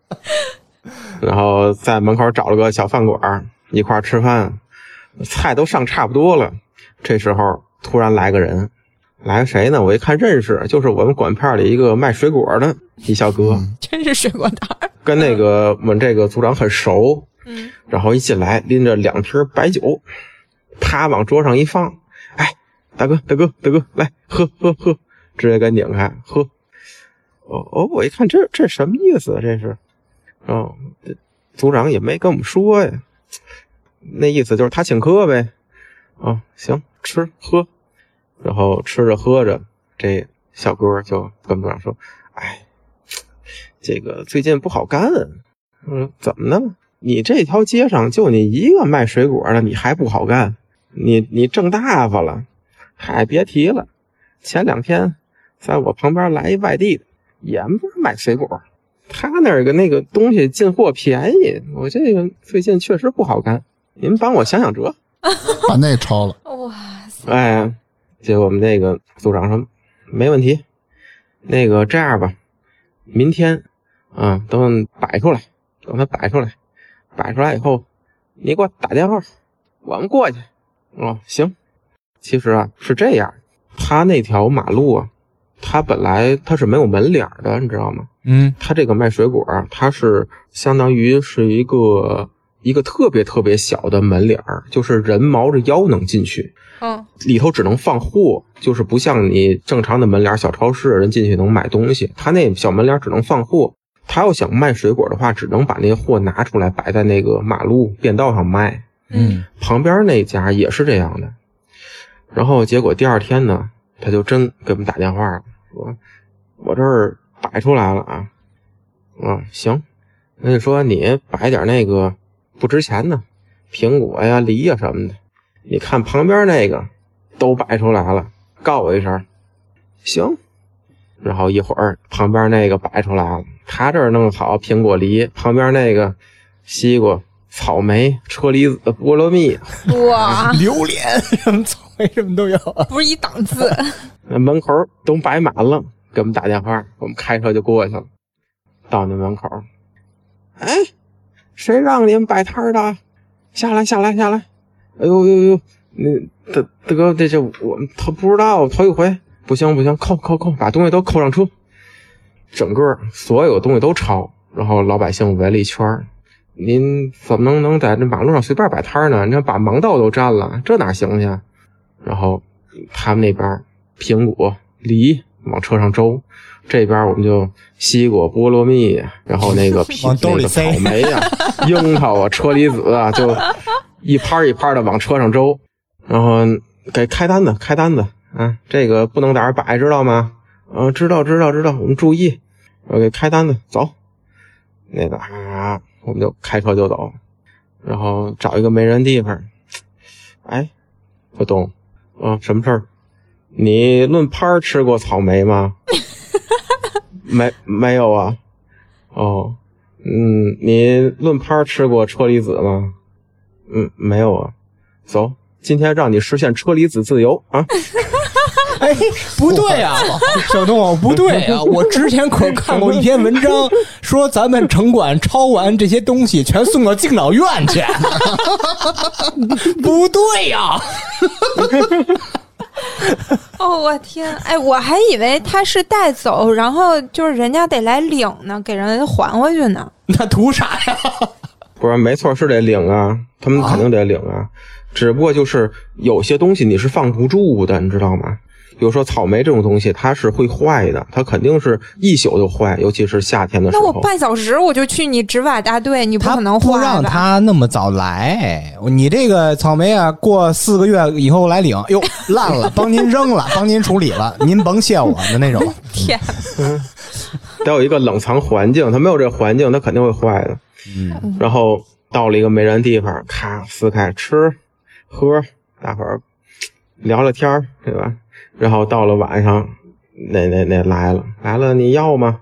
然后在门口找了个小饭馆一块吃饭，菜都上差不多了。这时候突然来个人，来个谁呢？我一看认识，就是我们管片里一个卖水果的一小哥，真是水果摊儿。跟那个我们这个组长很熟。嗯，然后一进来拎着两瓶白酒，啪往桌上一放，哎，大哥大哥大哥，来喝喝喝，直接给拧开喝。哦哦，我一看这这什么意思啊？这是，哦，这组长也没跟我们说呀，那意思就是他请客呗。哦，行，吃喝，然后吃着喝着，这小哥就跟组长说：“哎，这个最近不好干。”嗯，怎么的？你这条街上就你一个卖水果的，你还不好干？你你挣大发了？嗨，别提了，前两天在我旁边来一外地的，也不是卖水果，他那儿个那个东西进货便宜，我这个最近确实不好干，您帮我想想辙。把那抄了。哇塞，哎，结果我们那个组长说没问题，那个这样吧，明天啊，等摆出来，等他摆出来，摆出来以后，你给我打电话，我们过去。哦，行。其实啊是这样，他那条马路啊，他本来他是没有门脸儿的，你知道吗？嗯，他这个卖水果儿，它是相当于是一个一个特别特别小的门脸儿，就是人毛着腰能进去。嗯里头只能放货，就是不像你正常的门脸小超市，人进去能买东西。他那小门脸只能放货，他要想卖水果的话，只能把那货拿出来摆在那个马路便道上卖。嗯，旁边那家也是这样的。然后结果第二天呢，他就真给我们打电话了，说我这儿摆出来了啊，啊行，那就说你摆点那个不值钱的，苹果呀、梨呀什么的，你看旁边那个都摆出来了，告我一声，行。然后一会儿旁边那个摆出来了，他这儿弄好苹果、梨，旁边那个西瓜、草莓、车厘子、菠萝蜜，哇，榴莲什么草莓什么都有。不是一档次。那门口都摆满了，给我们打电话，我们开车就过去了。到那门口，哎，谁让你们摆摊儿的？下来，下来，下来！哎呦呦呦，那大大哥，这这我们他不知道，头一回，不行不行，扣扣扣，把东西都扣上车。整个所有东西都抄，然后老百姓围了一圈儿。您怎么能能在这马路上随便摆摊儿呢？你看把盲道都占了，这哪行去？然后他们那边苹果、梨往车上周，这边我们就西瓜、菠萝蜜，然后那个 往兜里那个草莓呀、樱桃啊、车厘子啊，就一盘一盘的往车上周，然后给开单子，开单子啊，这个不能在这摆，知道吗？啊，知道，知道，知道，我们注意，我给开单子，走。那个啊，我们就开车就走，然后找一个没人地方。哎，不懂，啊，什么事儿？你论拍儿吃过草莓吗？没，没有啊。哦，嗯，你论拍儿吃过车厘子吗？嗯，没有啊。走，今天让你实现车厘子自由啊！哎，不对啊，小东，不对啊！我之前可看过一篇文章，说咱们城管抄完这些东西，全送到敬老院去。不对呀、哦，我天！哎，我还以为他是带走，然后就是人家得来领呢，给人还回去呢。那图啥呀？不是，没错，是得领啊，他们肯定得领啊。只不过就是有些东西你是放不住的，你知道吗？比如说草莓这种东西，它是会坏的，它肯定是一宿就坏，尤其是夏天的时候。那我半小时我就去你执法大队，你不可能不让？他那么早来，你这个草莓啊，过四个月以后来领，哟，烂了，帮您扔了，帮您处理了，您甭谢我的那种。天，得有一个冷藏环境，它没有这环境，它肯定会坏的。嗯，然后到了一个没人地方，咔撕开吃喝，大伙儿聊聊天儿，对吧？然后到了晚上，那那那来了来了，你要吗？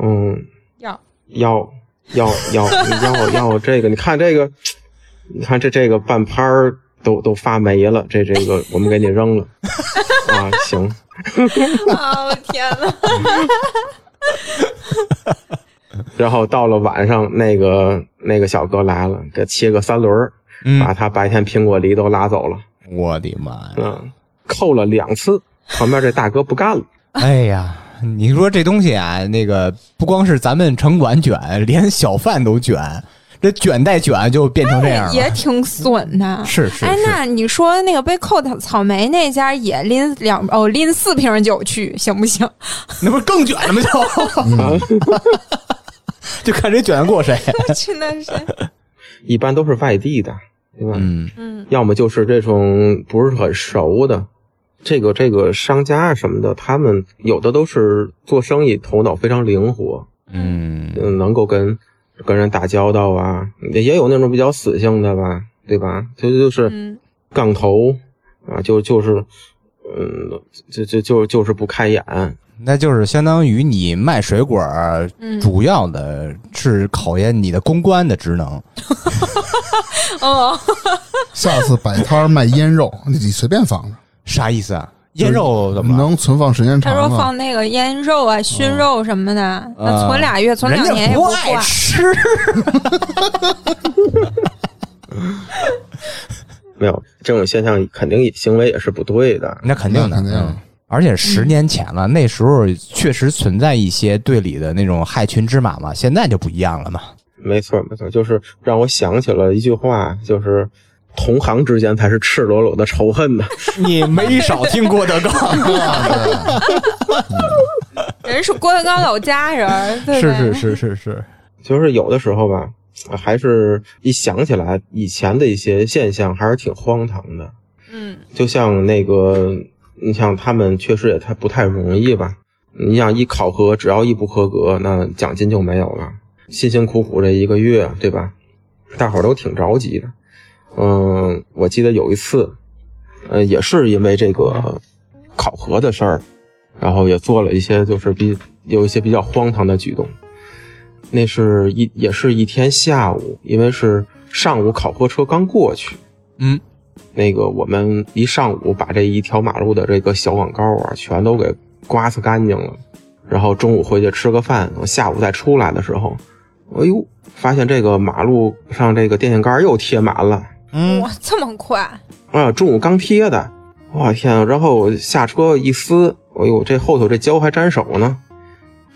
嗯，要要要要 要要这个，你看这个，你看这这个半拍儿都都发霉了，这这个我们给你扔了 啊，行，啊！我天哪！然后到了晚上，那个那个小哥来了，给切个三轮儿，嗯把他白天苹果梨都拉走了，我的妈呀！嗯，扣了两次，旁边这大哥不干了，哎呀，你说这东西啊，那个不光是咱们城管卷，连小贩都卷，这卷带卷就变成这样了。也挺损的。哎，是是哎，那你说那个被扣的草莓那家也拎两哦拎四瓶酒去行不行？那不是更卷了吗？就 就看谁卷得过谁。去那是，一般都是外地的，对吧？嗯嗯要么就是这种不是很熟的，这个这个商家啊什么的，他们有的都是做生意头脑非常灵活，嗯嗯，能够跟跟人打交道啊，也有那种比较死性的吧，对吧？就就是嗯杠头啊，就就是，嗯，就就就就是不开眼，那就是相当于你卖水果，嗯主要的是考验你的公关的职能。哦，下次摆摊卖腌肉，你随便放着，啥意思啊？腌肉怎么了？能存放时间长他说。放那个腌肉啊、熏肉什么的，那存俩月、存人两年也不也坏爱。吃。没有这种现象，肯定行为也是不对的。那肯定的，那肯定嗯而且十年前了，那时候确实存在一些队里的那种害群之马嘛，现在就不一样了嘛。没错，没错，就是让我想起了一句话，就是同行之间才是赤裸裸的仇恨呢。你没少听郭德纲，人是郭德纲老家人，对是？是是是是，就是有的时候吧，还是一想起来以前的一些现象，还是挺荒唐的。嗯就像那个，你像他们确实也太不太容易吧？你想一考核，只要一不合格，那奖金就没有了。辛辛苦苦这一个月，对吧？大伙儿都挺着急的。嗯，我记得有一次，呃，也是因为这个考核的事儿，然后也做了一些就是比有一些比较荒唐的举动。那是一也是一天下午，因为是上午考核车刚过去，嗯，那个我们一上午把这一条马路的这个小广告啊，全都给刮擦干净了。然后中午回去吃个饭，我下午再出来的时候，哎呦，发现这个马路上这个电线杆又贴满了嗯，哇，这么快？啊！中午刚贴的，我天啊！然后我下车一撕，哎呦，这后头这胶还粘手呢，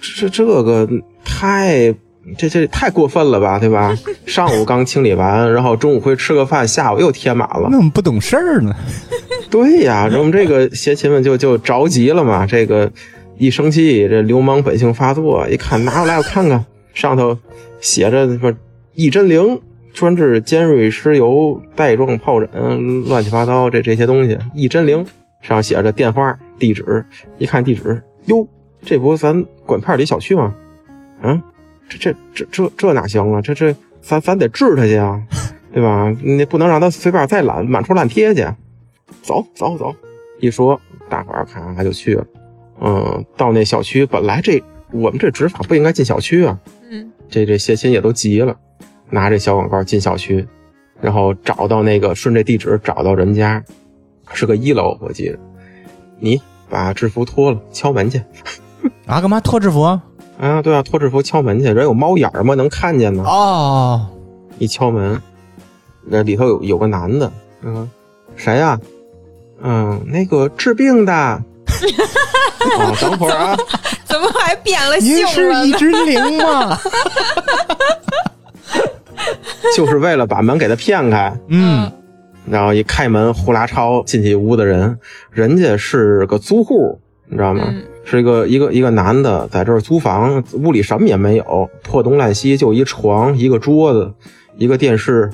这这个太这这太过分了吧，对吧？上午刚清理完，然后中午回去吃个饭，下午又贴满了。那怎么不懂事儿呢？对呀，我们这个邪勤们就就着急了嘛，这个一生气，这流氓本性发作，一看拿过来我看看，上头写着什么一针灵。专治尖锐湿疣、带状疱疹，乱七八糟这这些东西，一针灵上写着电话、地址，一看地址，哟，这不咱管片里小区吗？嗯，这这这这这哪行啊？这这咱咱得治他去啊，对吧？你不能让他随便再懒满处乱贴去。走走走，一说大伙儿咔就去了。嗯，到那小区，本来这我们这执法不应该进小区啊。嗯，这这谢亲也都急了。拿这小广告进小区，然后找到那个顺着地址找到人家，是个一楼，我记得。你把制服脱了，敲门去。啊，干嘛脱制服？啊，对啊，脱制服敲门去。人有猫眼吗？能看见吗。哦，一敲门，那里头有有个男的。嗯，谁呀？嗯，那个治病的。哦，等会儿啊。怎么还变了性了？您是一只灵吗？就是为了把门给他骗开，嗯，然后一开门，呼啦超进去屋的人，人家是个租户，你知道吗？是一个一个一个男的在这儿租房，屋里什么也没有，破东烂西，就一床、一个桌子、一个电视。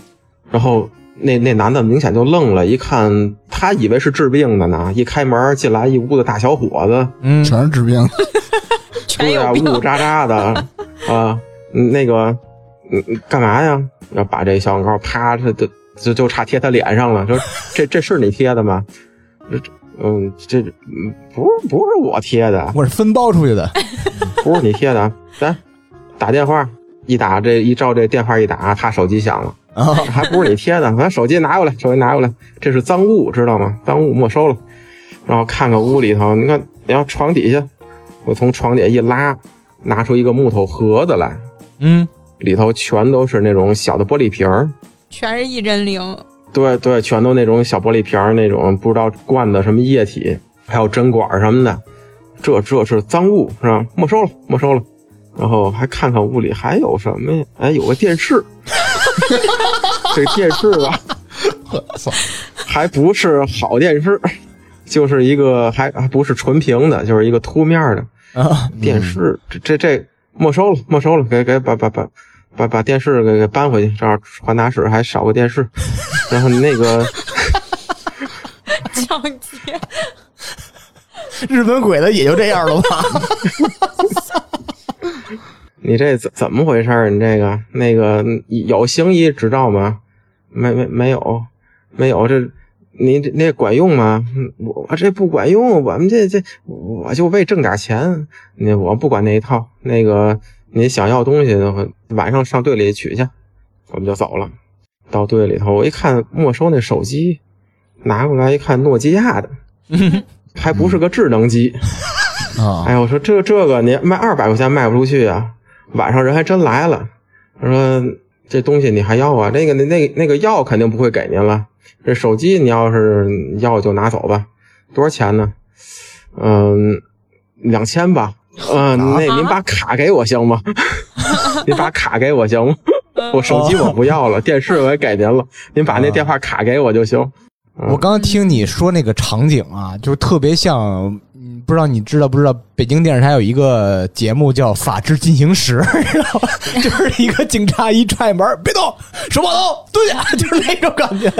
然后那那男的明显就愣了，一看他以为是治病的呢，一开门进来一屋子大小伙子，嗯，全是治病，的，对啊，呜呜喳喳的 啊，那个。嗯，干嘛呀？要把这小广告啪，这就就就差贴他脸上了。说这这是你贴的吗？这嗯，这不是不是我贴的，我是分包出去的，不是你贴的。来打电话，一打这一照这电话一打，他手机响了，还不是你贴的？把手机拿过来，手机拿过来，这是赃物，知道吗？赃物没收了。然后看看屋里头，你看，你看床底下，我从床底下一拉，拿出一个木头盒子来，嗯。里头全都是那种小的玻璃瓶儿，全是一针灵。对对，全都那种小玻璃瓶儿，那种不知道灌的什么液体，还有针管什么的。这这是赃物是吧？没收了，没收了。然后还看看屋里还有什么呀？哎，有个电视。这电视啊，我操，还不是好电视，就是一个还还不是纯平的，就是一个凸面的啊电视。这这这没收了，没收了，给给把把把。把把电视给给搬回去，正好传达室还少个电视。然后你那个抢劫，日本鬼子也就这样了吧？你这怎怎么回事？你这个那个有行医执照吗？没没没有没有这你这那管用吗？我我这不管用，我们这这我就为挣点钱，那我不管那一套那个。你想要东西的话，晚上上队里取去，我们就走了。到队里头，我一看没收那手机，拿过来一看，诺基亚的，还不是个智能机。啊！哎呀，我说这这个你卖二百块钱卖不出去啊！晚上人还真来了，他说这东西你还要啊？那个那那那个药肯定不会给您了。这手机你要是要就拿走吧。多少钱呢？嗯，两千吧。嗯，那 您把卡给我行吗？您把卡给我行吗？我手机我不要了，电视我也给您了，您把那电话卡给我就行。我刚刚听你说那个场景啊，就是特别像，嗯，不知道你知道不知道？北京电视台有一个节目叫《法制进行时》，知道吗？就是一个警察一踹门，别动，手把刀蹲下，就是那种感觉。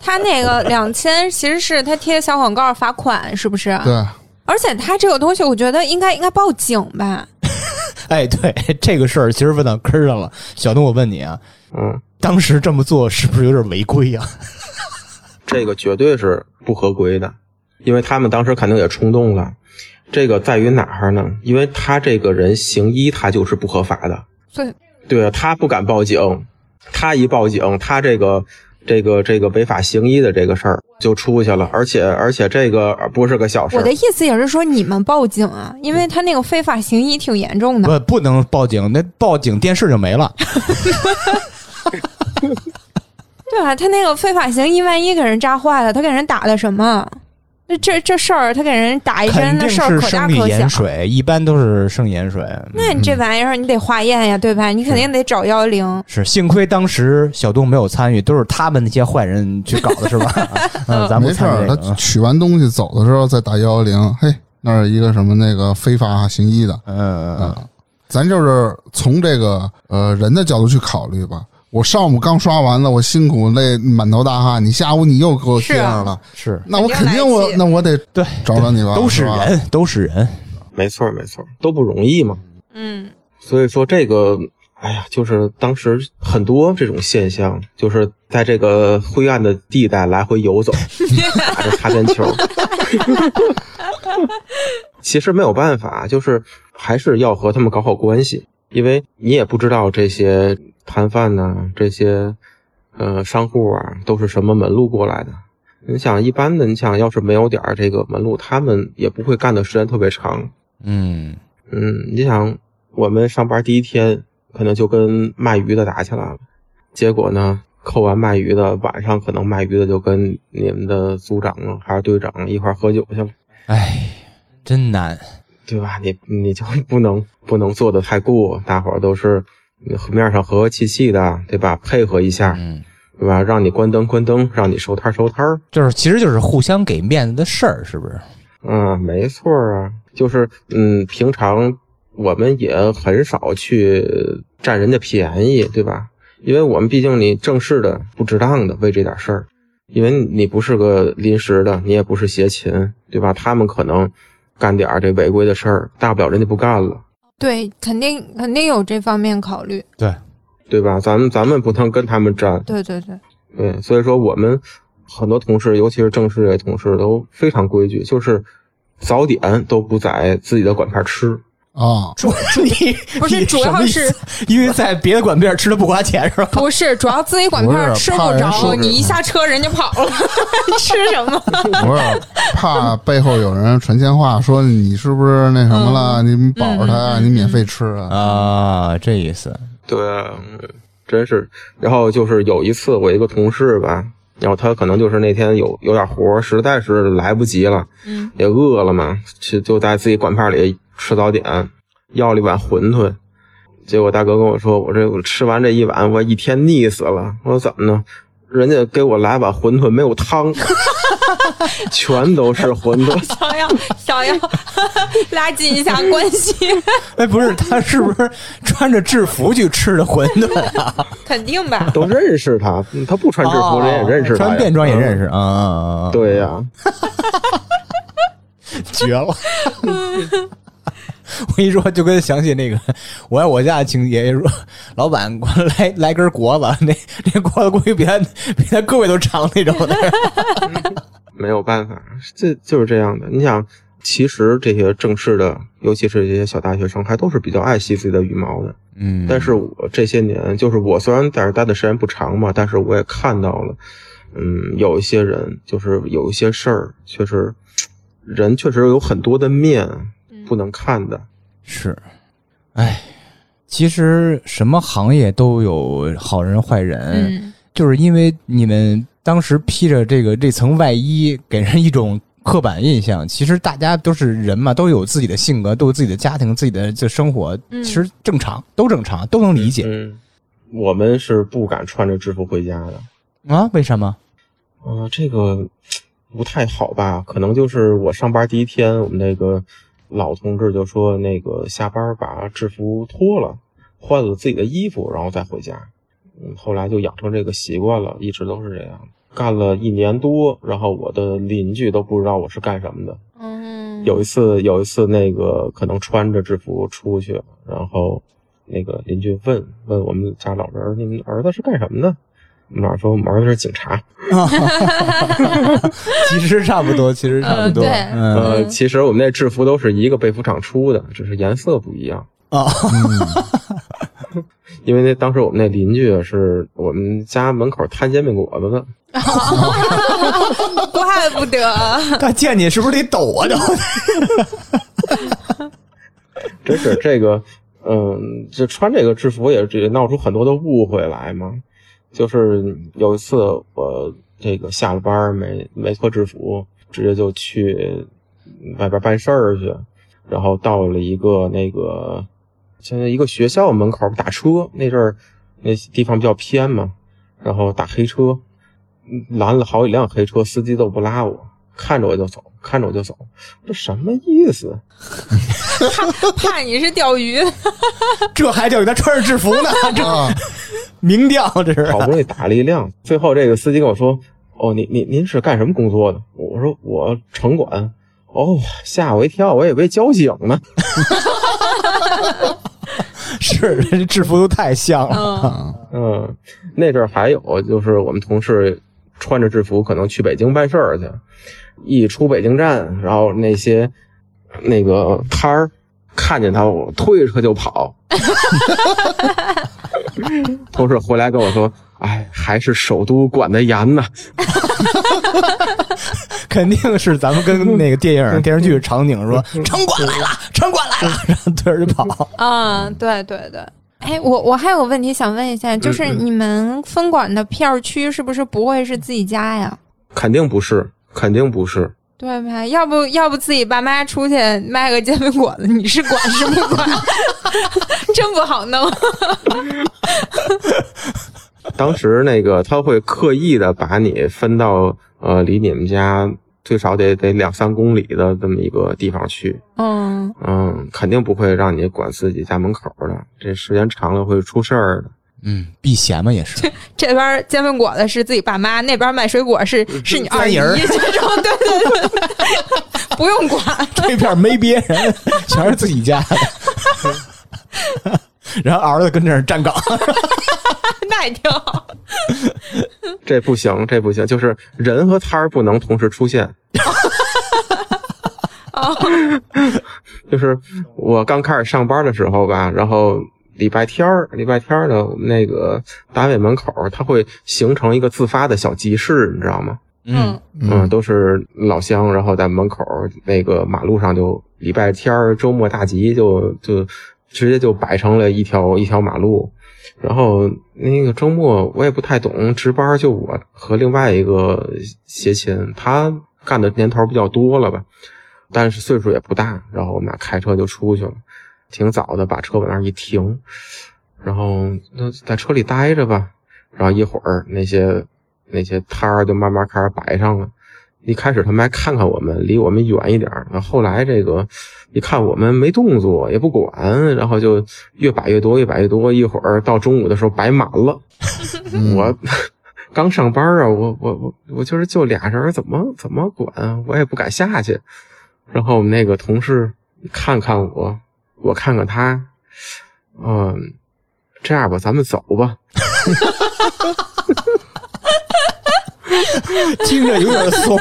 他那个两千其实是他贴小广告罚款，是不是？对。而且他这个东西，我觉得应该应该报警吧。哎，对这个事儿，其实问到根儿上了。小东，我问你啊，嗯，当时这么做是不是有点违规呀？这个绝对是不合规的，因为他们当时肯定也冲动了。这个在于哪儿呢？因为他这个人行医，他就是不合法的。对，对啊，他不敢报警，他一报警，他这个。这个这个违法行医的这个事儿就出去了，而且而且这个不是个小事。我的意思也是说，你们报警啊，因为他那个非法行医挺严重的。不，不能报警，那报警电视就没了。对啊，他那个非法行医，万一给人扎坏了，他给人打的什么？这这这事儿，他给人打一针，那事儿是可大生理可小。盐水，一般都是生盐水。那你这嗯玩意儿你得化验呀，对吧？你肯定得找幺幺零。是幸亏当时小东没有参与，都是他们那些坏人去搞的，是吧？嗯，咱们没事儿，他参与这个。取完东西走的时候再打幺幺零，嘿，那儿一个什么那个非法行医的，嗯嗯嗯嗯，咱就是从这个呃人的角度去考虑吧。我上午刚刷完了，我辛苦累满头大汗，你下午你又给我是啊接上了，是那我肯肯定定我那我得对，找找你吧，都是吧？人，都是人。没错没错，都不容易嘛。嗯，所以说这个，哎呀，就是当时很多这种现象，就是在这个灰暗的地带来回游走，打着擦边球。其实没有办法，就是还是要和他们搞好关系，因为你也不知道这些摊贩呐、这些呃商户啊，都是什么门路过来的。你想，一般的，你想要是没有点儿这个门路，他们也不会干的时间特别长。嗯嗯，你想，我们上班第一天可能就跟卖鱼的打起来了，结果呢，扣完卖鱼的，晚上可能卖鱼的就跟你们的组长啊还是队长一块儿喝酒去了，哎，真难。对吧？你你就不能不能做的太过，大伙儿都是面上和和气气的，对吧？配合一下，嗯，对吧？让你关灯关灯，让你收摊儿收摊儿，就是其实就是互相给面子的事儿，是不是？嗯，没错儿啊，就是嗯，平常我们也很少去占人家便宜，对吧？因为我们毕竟你正式的不值当的为这点事儿，因为你不是个临时的，你也不是协勤，对吧？他们可能干点儿这违规的事儿，大不了人家不干了，对，肯定肯定有这方面考虑。对，对吧？咱们咱们不能跟他们沾，对对对，对，所以说我们很多同事，尤其是正式的同事，都非常规矩，就是早点都不在自己的馆片吃。啊，主你 不是主要是因为在别的馆片吃的不花钱是吧？不是主要自己管片吃不着，你一下车人家跑了，吃什么？不是怕背后有人传闲话说你是不是那什么了？你保着他呀，你免费吃啊？啊，这意思。对，嗯真是。然后就是有一次，我一个同事吧，然后他可能就是那天有有点活，实在是来不及了，嗯，也饿了嘛，就就在自己管片里吃早点，要了一碗馄饨。结果大哥跟我说，我这我吃完这一碗，我一天腻死了。我说怎么呢？人家给我来碗馄饨，没有汤，全都是馄饨。想要想 要拉近一下关系，哎，不是，他是不是穿着制服去吃的馄饨啊？肯定吧？都认识他，嗯他不穿制服，人也认识他，哦穿便装也认识。识啊啊啊！啊，对呀、绝了！我跟你说，就跟想起那个《我爱我家》的情节，说老板给我来来根果子，那那果子估计比他比他胳膊都长那种的。没有办法，这就是这样的。你想，其实这些正式的，尤其是这些小大学生，还都是比较爱惜自己的羽毛的。嗯但是我这些年，就是我虽然在这待的时间不长嘛，但是我也看到了，嗯，有一些人，就是有一些事儿，确实，人确实有很多的面不能看的。是，哎，其实什么行业都有好人坏人，嗯，就是因为你们当时披着这个这层外衣，给人一种刻板印象。其实大家都是人嘛，都有自己的性格，都有自己的家庭、自己的这生活，嗯其实正常，都正常，都能理解、嗯，我们是不敢穿着制服回家的。啊？为什么？呃，这个不太好吧？可能就是我上班第一天，我们那个老同志就说，那个下班把制服脱了，换了自己的衣服，然后再回家。嗯，后来就养成这个习惯了，一直都是这样。干了一年多，然后我的邻居都不知道我是干什么的。嗯，有一次，有一次那个可能穿着制服出去，然后那个邻居问问我们家老人：“你们儿子是干什么的？”我们老人说：“我们儿子是警察。”其实差不多，其实差不多。嗯对嗯呃，其实我们那制服都是一个被服厂出的，只是颜色不一样。啊，因为那当时我们那邻居是我们家门口摊煎饼果子的，怪不得，他见你是不是得抖啊？都真是这个，嗯，就穿这个制服也也闹出很多的误会来嘛。就是有一次我这个下了班没没脱制服，直接就去外边办事儿去，然后到了一个那个现在一个学校门口打车，那阵儿那地方比较偏嘛，然后打黑车，嗯拦了好几辆黑车，司机都不拉我，看着我就走，看着我就走，这什么意思？怕你是钓鱼，这还叫给他穿着制服呢，这啊，明调这是好不容易打了一辆，最后这个司机跟我说：“哦，您您您是干什么工作的？”我说：“我城管。”哦，吓我一跳，我以为交警呢。是这制服都太像了。嗯，嗯，那阵儿还有就是我们同事穿着制服可能去北京办事儿去，一出北京站，然后那些那个摊儿看见他，我推着他就跑。同事回来跟我说：“哎，还是首都管的严呐。肯定是咱们跟那个电影、电视剧场景说，城管来了，城管来了，然后对着就跑。啊，对对对。哎，我我还有个问题想问一下，就是你们分管的片儿区是不是不会是自己家呀？”肯定不是，肯定不是。对吧？要不要不自己爸妈出去卖个煎饼果子，你是管是不管？真不好弄。当时那个他会刻意的把你分到呃离你们家最少得得两三公里的这么一个地方去，嗯，嗯，肯定不会让你管自己家门口的，这时间长了会出事儿的。嗯，避嫌嘛也是。这边煎饼果子是自己爸妈，那边卖水果是是你二姨，儿这种对对对对，不用管。这片没别人，全是自己家的。然后儿子跟这儿站岗，那也挺好。这不行，这不行，就是人和摊儿不能同时出现。就是我刚开始上班的时候吧，然后礼拜天儿，礼拜天儿呢，我们那个单位门口儿它会形成一个自发的小集市，你知道吗？嗯嗯，都是老乡，然后在门口那个马路上就礼拜天儿、周末大集就就直接就摆成了一条一条马路。然后那个周末我也不太懂，值班就我和另外一个协勤，他干的年头比较多了吧，但是岁数也不大。然后我们俩开车就出去了，挺早的，把车往那儿一停，然后那在车里待着吧。然后一会儿那些那些摊儿就慢慢开始摆上了。一开始他们还看看我们，离我们远一点儿。然后后来这个一看我们没动作，也不管，然后就越摆越多，越摆越多。一会儿到中午的时候摆满了。我刚上班啊，我我我我就是就俩人，怎么怎么管啊？我也不敢下去。然后我们那个同事看看我，我看看他，嗯，这样吧，咱们走吧。听着有点怂。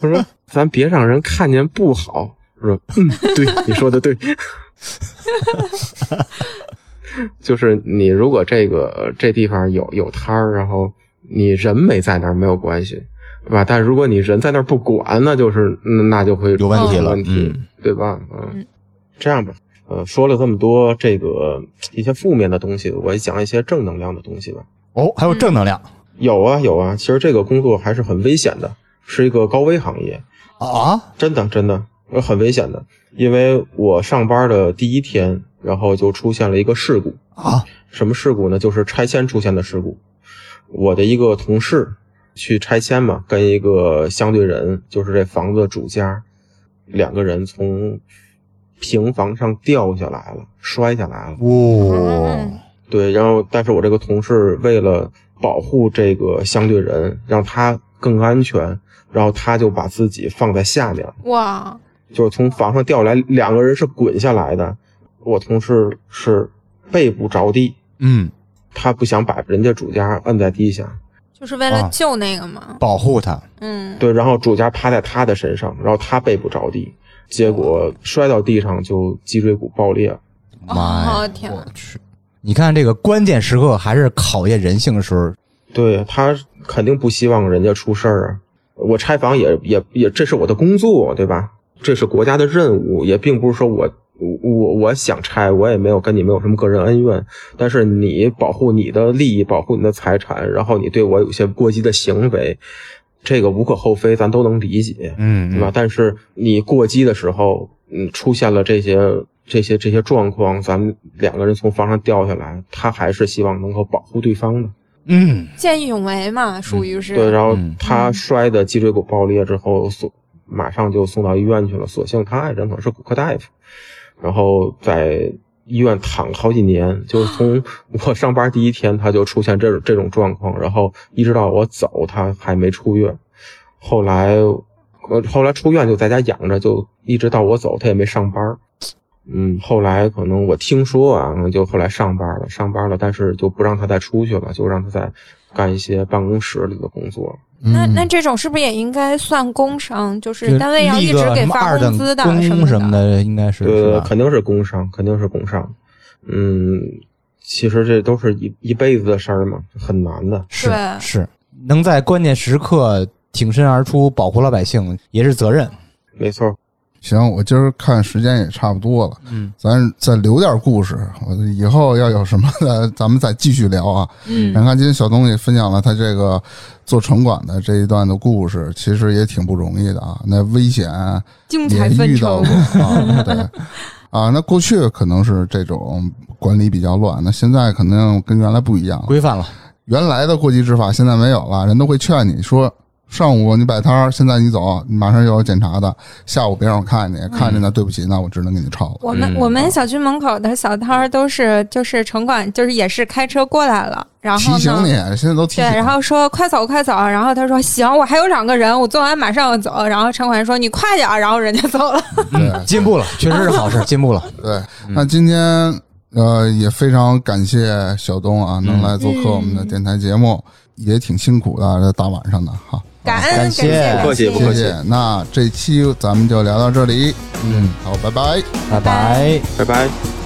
我说咱别让人看见不好。我说嗯，对，你说的对。就是你如果这个这地方有有摊儿，然后你人没在那儿没有关系，对吧？但如果你人在那儿不管，那就是嗯那就会有问题了问题，嗯对吧？嗯，这样吧，呃，说了这么多这个一些负面的东西，我也讲一些正能量的东西吧。哦，还有正能量有啊有啊，其实这个工作还是很危险的，是一个高危行业。啊！真的真的呃很危险的，因为我上班的第一天，然后就出现了一个事故。啊，什么事故呢？就是拆迁出现的事故。我的一个同事去拆迁嘛，跟一个相对人，就是这房子的主家，两个人从平房上掉下来了，摔下来了。哦，对，然后但是我这个同事为了保护这个相对人，让他更安全，然后他就把自己放在下面，哇，就是从房上掉下来，两个人是滚下来的，我同事是背部着地，嗯，他不想把人家主家摁在地下，就是为了啊救那个嘛。保护他。嗯，对，然后主家趴在他的身上，然后他背部着地，结果摔到地上就脊椎骨爆裂了。妈呀！哦天哪我去！你看这个关键时刻还是考验人性的时候，对他肯定不希望人家出事儿啊。我拆房也也也，这是我的工作，对吧？这是国家的任务，也并不是说我我我我想拆，我也没有跟你没有什么个人恩怨。但是你保护你的利益，保护你的财产，然后你对我有些过激的行为，这个无可厚非，咱都能理解，嗯，对吧？但是你过激的时候，嗯，出现了这些这些这些状况，咱们两个人从房上掉下来，他还是希望能够保护对方的。嗯，见义勇为嘛，属于是。对，然后嗯他摔的脊椎骨爆裂之后，所马上就送到医院去了。所幸他爱人可能是骨科大夫，然后在医院躺了好几年，就是从我上班第一天他就出现这种 这种状况，然后一直到我走他还没出院。后来，呃，后来出院就在家养着，就一直到我走他也没上班。嗯，后来可能我听说啊，就后来上班了，上班了，但是就不让他再出去了，就让他在干一些办公室里的工作。那嗯那这种是不是也应该算工伤？就就是单位要一直给发工资的功什么什么。的，应该是是对，吧？肯定是工伤，肯定是工伤。嗯，其实这都是一一辈子的事儿嘛，很难的。是是，能在关键时刻挺身而出，保护老百姓也是责任。没错，行，我今儿看时间也差不多了，嗯，咱再留点故事，我以后要有什么的，咱们再继续聊啊。嗯然后看今天小东也分享了他这个做城管的这一段的故事，其实也挺不容易的啊。那危险也遇到过。啊，对 啊。那过去可能是这种管理比较乱，那现在肯定跟原来不一样。规范了。原来的过激执法现在没有了，人都会劝你说。上午你摆摊儿，现在你走，你马上又有检查的。下午别让我看见，看见那对不起，那我只能给你抄了。我们、嗯我们小区门口的小摊儿都是就是城管，就是也是开车过来了，然后提醒你。，现在都提对，醒。然后说快走快走，然后他说行，我还有两个人，我做完马上要走。然后城管说你快点，然后人家走了。对进步了，确实是好事，进步了。对，那今天呃也非常感谢小东啊，能来做客我们的电台节目，也挺辛苦的，这大晚上的哈。感恩感谢谢，不客气不客气谢谢。那这期咱们就聊到这里，嗯，好，拜拜。拜拜。拜拜。